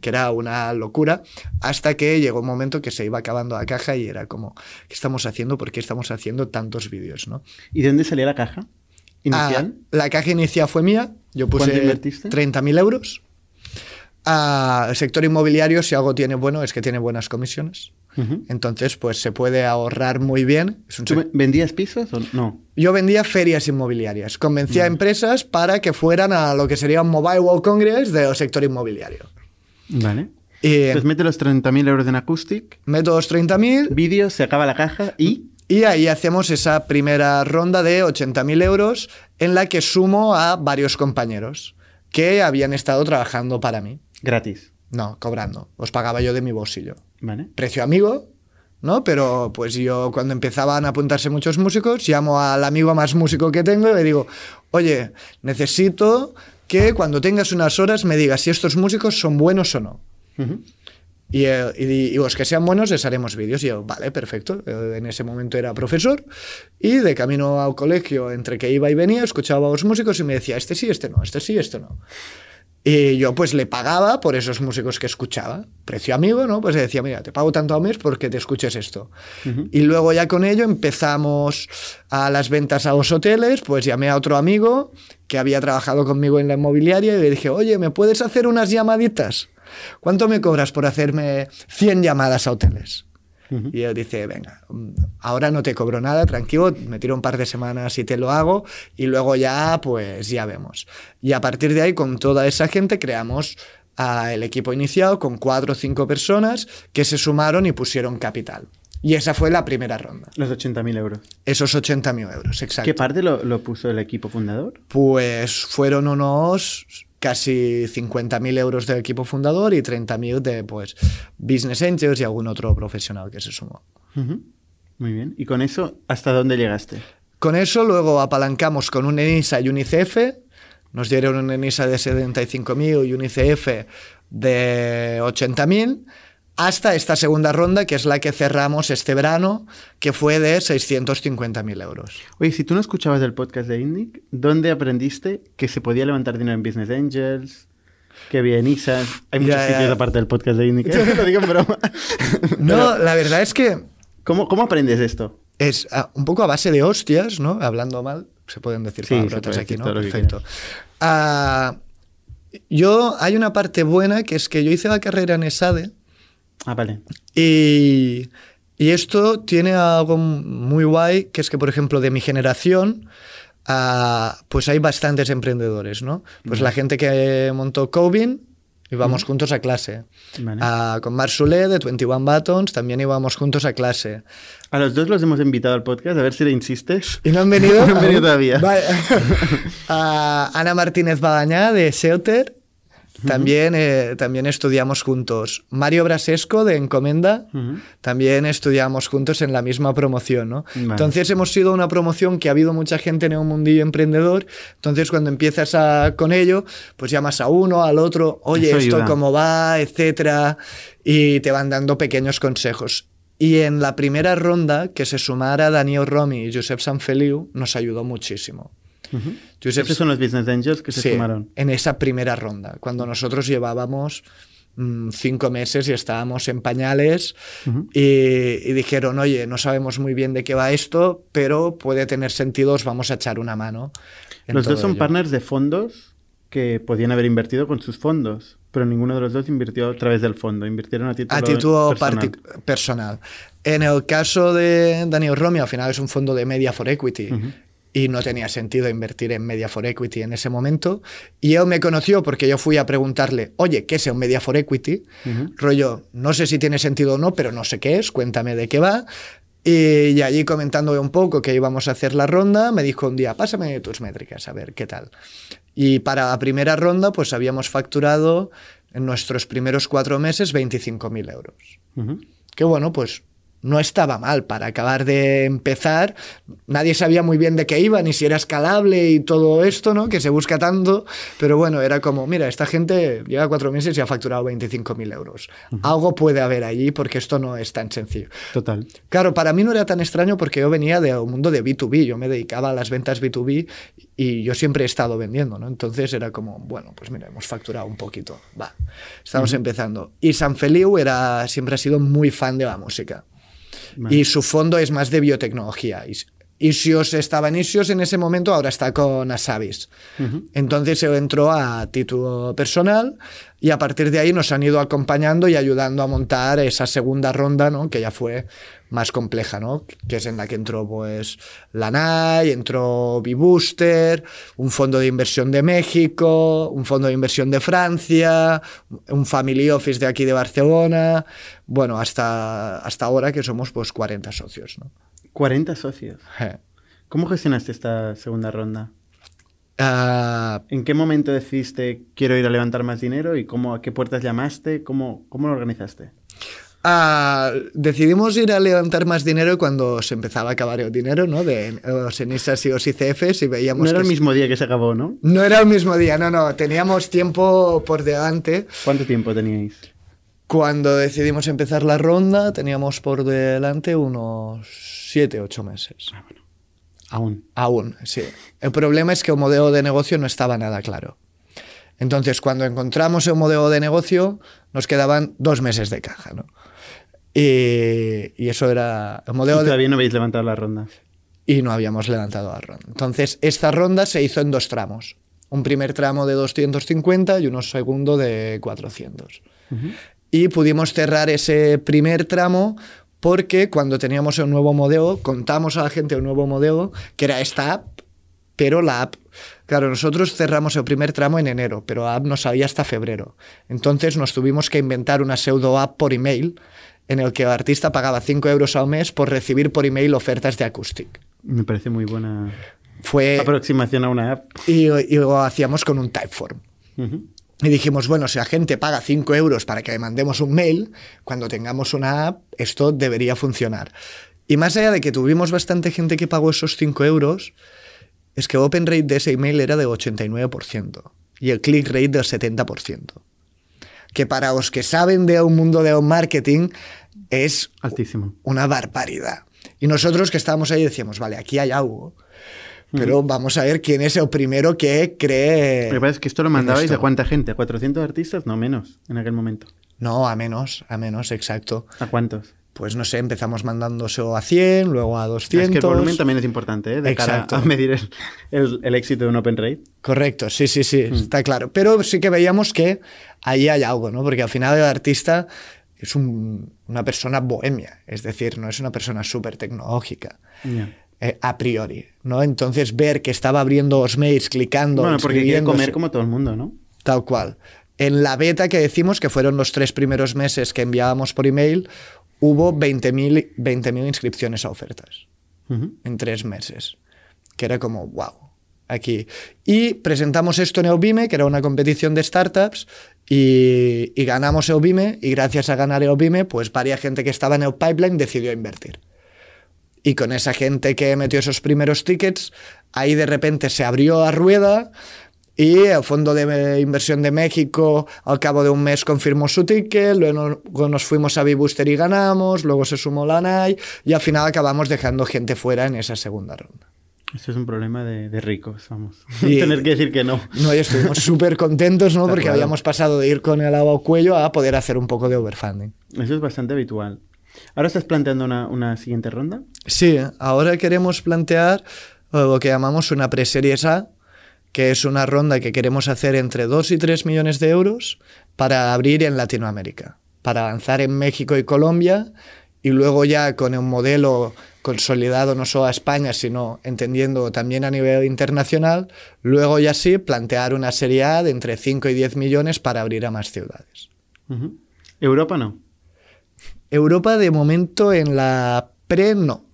que era una locura, hasta que llegó un momento que se iba acabando la caja y era como, ¿qué estamos haciendo? ¿Por qué estamos haciendo tantos vídeos? ¿no? ¿Y de dónde salía la caja? ¿Inicial? Ah, la caja inicial fue mía, yo ¿Cuánto puse invertiste? 30.000 euros. El sector inmobiliario, si algo tiene bueno, es que tiene buenas comisiones. Ujú. Entonces, pues se puede ahorrar muy bien. Es un ¿Tú vendías pisos o no? Yo vendía ferias inmobiliarias, convencía a empresas para que fueran a lo que sería un Mobile World Congress del sector inmobiliario. Vale. Y Pues mete los 30.000 euros en Acoustic, meto los 30.000 vídeo, se acaba la caja y... y ahí hacemos esa primera ronda de 80.000 euros en la que sumo a varios compañeros que habían estado trabajando para mí. Gratis. No, cobrando. Los pagaba yo de mi bolsillo. Vale. Precio amigo, ¿no? Pero pues yo cuando empezaban a apuntarse muchos músicos, llamo al amigo más músico que tengo y le digo, oye, necesito que cuando tengas unas horas me digas si estos músicos son buenos o no. Y, eh, y- y los que sean buenos les haremos vídeos. Y yo, vale, perfecto. Eh, En ese momento era profesor y de camino al colegio, entre que iba y venía, escuchaba a los músicos y me decía, este sí, este no, este sí, este no. Y yo pues le pagaba por esos músicos que escuchaba. Precio amigo, ¿no? Pues le decía, mira, te pago tanto al mes porque te escuches esto. Y luego ya con ello empezamos a las ventas a los hoteles, pues llamé a otro amigo que había trabajado conmigo en la inmobiliaria y le dije, oye, ¿me puedes hacer unas llamaditas? ¿Cuánto me cobras por hacerme 100 llamadas a hoteles? Y él dice, venga, ahora no te cobro nada, tranquilo, me tiro un par de semanas y te lo hago y luego ya, pues ya vemos. Y a partir de ahí, con toda esa gente, creamos ah, el equipo inicial con cuatro o cinco personas que se sumaron y pusieron capital. Y esa fue la primera ronda. Los 80.000 euros. Esos 80.000 euros, exacto. ¿Qué parte lo, lo puso el equipo fundador? Pues fueron unos casi 50.000 euros del equipo fundador y 30.000 de pues, business angels y algún otro profesional que se sumó. Muy bien. ¿Y con eso hasta dónde llegaste? Con eso luego apalancamos con un ENISA y un ICF. Nos dieron un ENISA de 75.000 y un ICF de 80.000 hasta esta segunda ronda, que es la que cerramos este verano, que fue de 650.000 euros. Oye, si tú no escuchabas el podcast de Indic, ¿dónde aprendiste que se podía levantar dinero en Business Angels? Que había ENISAs. Hay muchos Ya, ya. sitios aparte del podcast de Indic. ¿eh? Lo digo en broma. No, la verdad es que ¿Cómo, ¿Cómo aprendes esto? es ah, un poco a base de hostias, ¿no? Hablando mal, se pueden decir Sí, puede aquí, ¿no? Perfecto. Ah, yo, hay una parte buena que es que yo hice la carrera en ESADE Ah, vale. y, y esto tiene algo muy guay, que es que, por ejemplo, de mi generación, ah, pues hay bastantes emprendedores, ¿no? Pues la gente que montó Cobin, íbamos juntos a clase. Vale. Ah, con Marc Soler de 21 Buttons también íbamos juntos a clase. A los dos los hemos invitado al podcast, a ver si le insistes. ¿Y no han venido? No han venido todavía. Vale. A Ana Martínez Bagañá de Shelter. También, eh, también estudiamos juntos. Mario Brasesco de Encomenda. Ujú. También estudiamos juntos en la misma promoción, ¿no? Vale. Entonces hemos sido una promoción que ha habido mucha gente en un mundillo emprendedor. Entonces cuando empiezas a- con ello, pues llamas a uno, al otro, oye, Eso esto ayuda. cómo va, etcétera, y te van dando pequeños consejos. Y en la primera ronda, que se sumara Daniel Romy y Josep Sanfeliu, nos ayudó muchísimo. Josep Esos son los Business Angels que se Sí, sumaron. en esa primera ronda, cuando nosotros llevábamos mm, cinco meses y estábamos en pañales y, y dijeron, oye, no sabemos muy bien de qué va esto, pero puede tener sentido, os vamos a echar una mano. Los dos son ello". partners de fondos que podían haber invertido con sus fondos, pero ninguno de los dos invirtió a través del fondo, invirtieron a título, A título personal. personal. En el caso de Daniel Romy, al final es un fondo de Media for Equity. Y no tenía sentido invertir en Media for Equity en ese momento. Y él me conoció porque yo fui a preguntarle, oye, ¿qué es un Media for Equity? Rollo, no sé si tiene sentido o no, pero no sé qué es, cuéntame de qué va. Y, y allí comentándome un poco que íbamos a hacer la ronda, me dijo un día, pásame tus métricas, a ver qué tal. Y para la primera ronda, pues habíamos facturado en nuestros primeros cuatro meses 25.000 euros. Ujú. Que bueno, pues no estaba mal para acabar de empezar. Nadie sabía muy bien de qué iba, ni si era escalable y todo esto, ¿no? Que se busca tanto. Pero bueno, era como, mira, esta gente lleva cuatro meses y ha facturado 25.000 euros. Algo puede haber allí porque esto no es tan sencillo. Total. Claro, para mí no era tan extraño porque yo venía del mundo de B2B, yo me dedicaba a las ventas B2B y yo siempre he estado vendiendo, ¿no? Entonces era como, bueno, pues mira, hemos facturado un poquito, va, estamos empezando. Y San Feliu era, siempre ha sido muy fan de la música Vale. y su fondo es más de biotecnología. Y- Isios estaba en Isios en ese momento, ahora está con Asavis. Ujú. Entonces él entró a título personal y a partir de ahí nos han ido acompañando y ayudando a montar esa segunda ronda, ¿no? que ya fue más compleja, ¿no? que es en la que entró pues Lanai, entró B-Booster, un fondo de inversión de México, un fondo de inversión de Francia, un family office de aquí de Barcelona, bueno, hasta, hasta ahora que somos pues 40 socios. ¿no? 40 socios. ¿Cómo gestionaste esta segunda ronda? Ah, ¿En qué momento decidiste quiero ir a levantar más dinero y cómo, a qué puertas llamaste? ¿Cómo, cómo lo organizaste? Ah, decidimos ir a levantar más dinero cuando se empezaba a acabar el dinero, ¿no? De los ENISAs y los ICFs y veíamos No era que el mismo día que se acabó, ¿no? No era el mismo día, no, no. Teníamos tiempo por delante. ¿Cuánto tiempo teníais? Cuando decidimos empezar la ronda, teníamos por delante unos 7, 8 meses. Aún. Aún, sí. El problema es que el modelo de negocio no estaba nada claro. Entonces, cuando encontramos el modelo de negocio, nos quedaban dos meses de caja, ¿no? Y, y eso era el Y modelo de... todavía no habéis levantado la ronda. y no habíamos levantado la ronda. Entonces, esta ronda se hizo en dos tramos. Un primer tramo de 250 y uno segundo de 400. Y pudimos cerrar ese primer tramo porque cuando teníamos el nuevo modelo, contamos a la gente el nuevo modelo, que era esta app, pero la app... Claro, nosotros cerramos el primer tramo en enero, pero la app no salía hasta febrero. Entonces nos tuvimos que inventar una pseudo app por email en el que el artista pagaba 5 euros al mes por recibir por email ofertas de acoustic. Me parece muy buena Fue, aproximación a una app. y, y lo hacíamos con un typeform. Ujú. Y dijimos, bueno, si la gente paga 5 euros para que le mandemos un mail, cuando tengamos una app, esto debería funcionar. Y más allá de que tuvimos bastante gente que pagó esos 5 euros, es que open rate de ese email era de 89% y el click rate del 70%. Que para los que saben de un mundo de marketing es Altísimo. una barbaridad. Y nosotros que estábamos ahí decíamos, vale, aquí hay algo, pero vamos a ver quién es el primero que cree... Lo que pasa es que esto lo mandabais esto. a cuánta gente, ¿A 400 artistas, no menos, en aquel momento. No, a menos, a menos, exacto. ¿A cuántos? Pues no sé, empezamos mandándoselo a 100, luego a 200. Es que el volumen también es importante, ¿eh? De Exacto. cara a medir el, el- el éxito de un open rate. Correcto, sí, sí, sí, Mm. está claro. Pero sí que veíamos que ahí hay algo, ¿no? Porque al final el artista es un- una persona bohemia, es decir, no es una persona súper tecnológica. Ya. Eh, a priori, ¿no? Entonces ver que estaba abriendo los mails, clicando, Bueno, porque quiere comer como todo el mundo, ¿no? tal cual. En la beta que decimos, que fueron los tres primeros meses que enviábamos por email, hubo 20.000 20.000 inscripciones a ofertas en tres meses, que era como, wow, aquí. Y presentamos esto en Eubime, que era una competición de startups, y, y ganamos Eubime, y gracias a ganar Eubime, pues varias gente que estaba en el pipeline decidió invertir. Y con esa gente que metió esos primeros tickets, ahí de repente se abrió a rueda y el Fondo de Inversión de México al cabo de un mes confirmó su ticket, luego nos fuimos a Bibooster y ganamos, luego se sumó la NAI y al final acabamos dejando gente fuera en esa segunda ronda. Esto es un problema de, de ricos, vamos. Y- Tener que decir que no. No, y estuvimos súper contentos, ¿no? Porque habíamos pasado de ir con el agua al cuello a poder hacer un poco de overfunding. Eso es bastante habitual. ¿Ahora estás planteando una, una siguiente ronda? Sí, ahora queremos plantear eh, lo que llamamos una pre-series A, que es una ronda que queremos hacer entre 2 y 3 millones de euros para abrir en Latinoamérica, para avanzar en México y Colombia y luego ya con un modelo consolidado no solo a España, sino entendiendo también a nivel internacional, luego ya sí plantear una serie A de entre 5 y 10 millones para abrir a más ciudades. Europa no. Europa de momento en la pre no.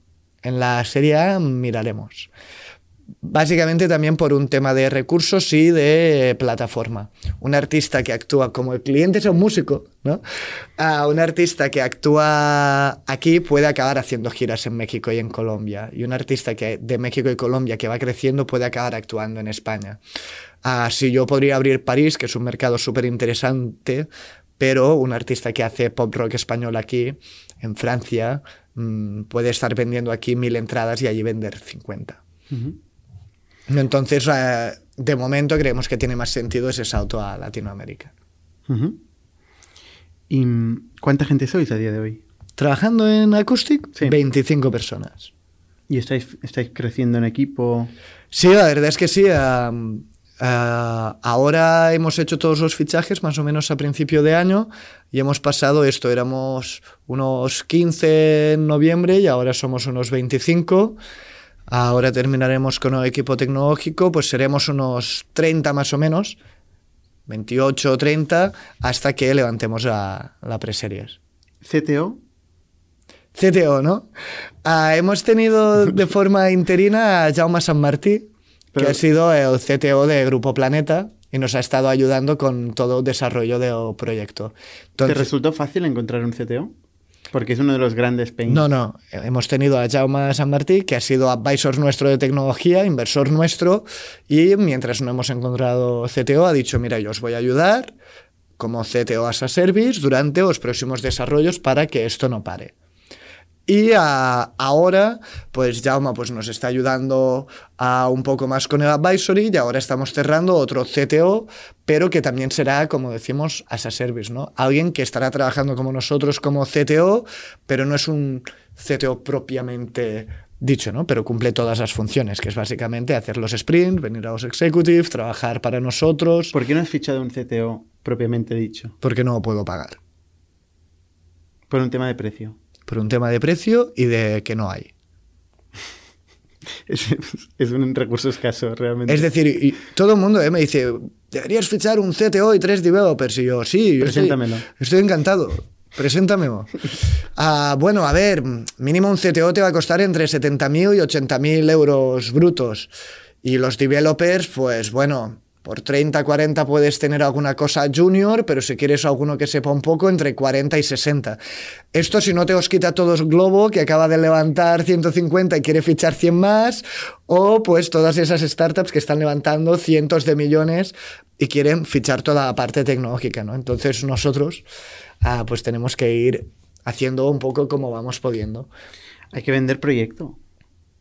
En la Serie A miraremos. Básicamente también por un tema de recursos y de plataforma. Un artista que actúa como el cliente es un músico, ¿no? Ah, un artista que actúa aquí puede acabar haciendo giras en México y en Colombia. Y un artista que de México y Colombia que va creciendo puede acabar actuando en España. Ah, si yo podría abrir París, que es un mercado súper interesante, pero un artista que hace pop rock español aquí, en Francia, mm, puede estar vendiendo aquí mil entradas y allí vender 50. Ujú. Entonces, eh, de momento creemos que tiene más sentido ese salto a Latinoamérica. ¿Y cuánta gente sois a día de hoy? Trabajando en Acoustic, Sí. 25 personas. ¿Y estáis, estáis creciendo en equipo? Sí, la verdad es que sí. Ah, ahora hemos hecho todos los fichajes más o menos a principio de año y hemos pasado esto. Éramos unos 15 en noviembre y ahora somos unos 25. Ahora terminaremos con el equipo tecnológico, pues seremos unos 30 más o menos, 28 o 30, hasta que levantemos la, la preseries. ¿CTO? CTO, ¿no? Ah, hemos tenido de forma interina a Jaume San Martí, Pero- que ha sido el CTO de Grupo Planeta y nos ha estado ayudando con todo el desarrollo del proyecto. ¿Te Entonces, resultó fácil encontrar un CTO? Porque es uno de los grandes pains. no, no, hemos tenido a Jaume San Martí, que ha sido advisor nuestro de tecnología, inversor nuestro, y mientras no hemos encontrado CTO, ha dicho, mira, yo os voy a ayudar como CTO as a Service durante los próximos desarrollos para que esto no pare. Y ah, ahora, pues Jaume pues, nos está ayudando a un poco más con el advisory y ahora estamos cerrando otro CTO, pero que también será, como decimos, as a service, ¿no? Alguien que estará trabajando como nosotros como CTO, pero no es un CTO propiamente dicho, ¿no? Pero cumple todas las funciones, que es básicamente hacer los sprints, venir a los executives, trabajar para nosotros, ¿Por qué no has fichado un CTO propiamente dicho? porque no lo puedo pagar. Por un tema de precio. Por un tema de precio y de que no hay. Es, es un recurso escaso, realmente. Es decir, y todo el mundo eh, me dice, deberías fichar un CTO y tres developers. Y yo, sí, yo estoy, Preséntamelo. estoy encantado. Preséntamelo. Ah, bueno, a ver, mínimo un CTO te va a costar entre 70.000 y 80.000 euros brutos. Y los developers, pues bueno, por 30, 40 puedes tener alguna cosa junior, pero si quieres alguno que sepa un poco, entre 40 y 60. Esto si no te os quita todos Globo, que acaba de levantar 150 y quiere fichar 100 más, o pues todas esas startups que están levantando cientos de millones y quieren fichar toda la parte tecnológica, ¿no? Entonces nosotros ah, pues tenemos que ir haciendo un poco como vamos pudiendo. Hay que vender proyecto.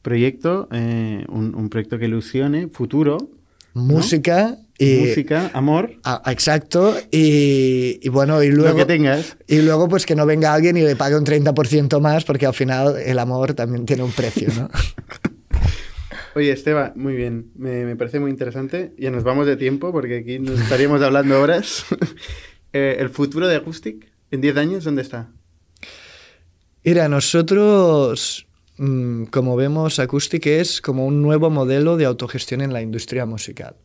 Proyecto, eh, un, un proyecto que ilusione, futuro, música y música, amor. Ah, exacto. Y, y, bueno, y luego. Lo que tengas. Y luego, pues que no venga alguien y le pague un 30% más, porque al final el amor también tiene un precio, ¿no? Oye, Esteban, muy bien. Me, me, parece muy interesante. Ya nos vamos de tiempo, porque aquí nos estaríamos hablando horas. eh, ¿El futuro de Acoustic en 10 años dónde está? Mira, nosotros como vemos, Acoustic es como un nuevo modelo de autogestión en la industria musical.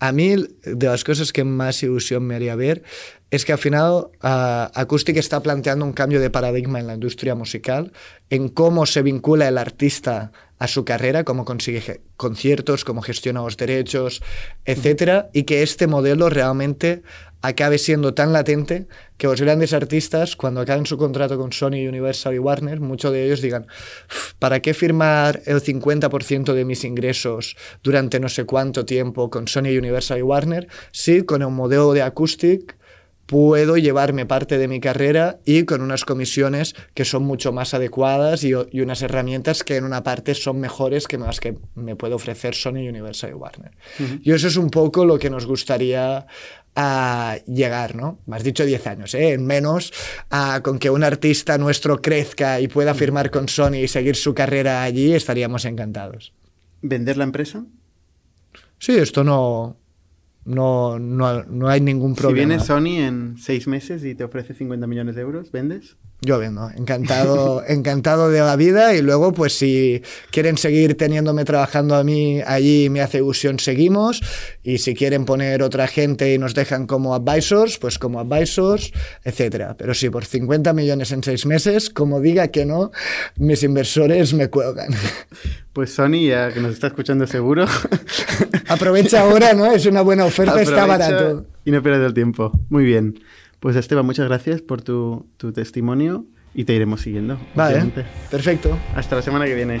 A mí, de las cosas que más ilusión me haría ver es que al final uh, Acoustic está planteando un cambio de paradigma en la industria musical, en cómo se vincula el artista a su carrera, cómo consigue conciertos, cómo gestiona los derechos, etc. Y que este modelo realmente acabe siendo tan latente que los grandes artistas, cuando acaben su contrato con Sony, Universal y Warner, muchos de ellos digan, ¿para qué firmar el 50% de mis ingresos durante no sé cuánto tiempo con Sony, Universal y Warner si con el modelo de Acoustic puedo llevarme parte de mi carrera y con unas comisiones que son mucho más adecuadas y, y, unas herramientas que en una parte son mejores que las que me puede ofrecer Sony, Universal y Warner. Uh -huh. Y eso es un poco lo que nos gustaría a llegar, ¿no? Me has dicho 10 años, ¿eh? En menos, a, con que un artista nuestro crezca y pueda firmar con Sony y seguir su carrera allí, estaríamos encantados. ¿Vender la empresa? Sí, esto no, no, no, no hay ningún problema. Si viene Sony en seis meses y te ofrece 50 millones de euros, ¿vendes? Yo vendo, encantado, encantado de la vida y luego pues si quieren seguir teniéndome trabajando a mí allí me hace ilusión seguimos y si quieren poner otra gente y nos dejan como advisors, pues como advisors, etcétera. Pero sí, por 50 millones en seis meses, como diga que no, mis inversores me cuelgan. Pues Sony, ya que nos está escuchando seguro. Aprovecha ahora, ¿no? Es una buena oferta, Aprovecha está barato. Y no pierdas el tiempo. Muy bien. Pues Esteban, muchas gracias por tu, tu testimonio y te iremos siguiendo. Vale, obviamente. perfecto. Hasta la semana que viene.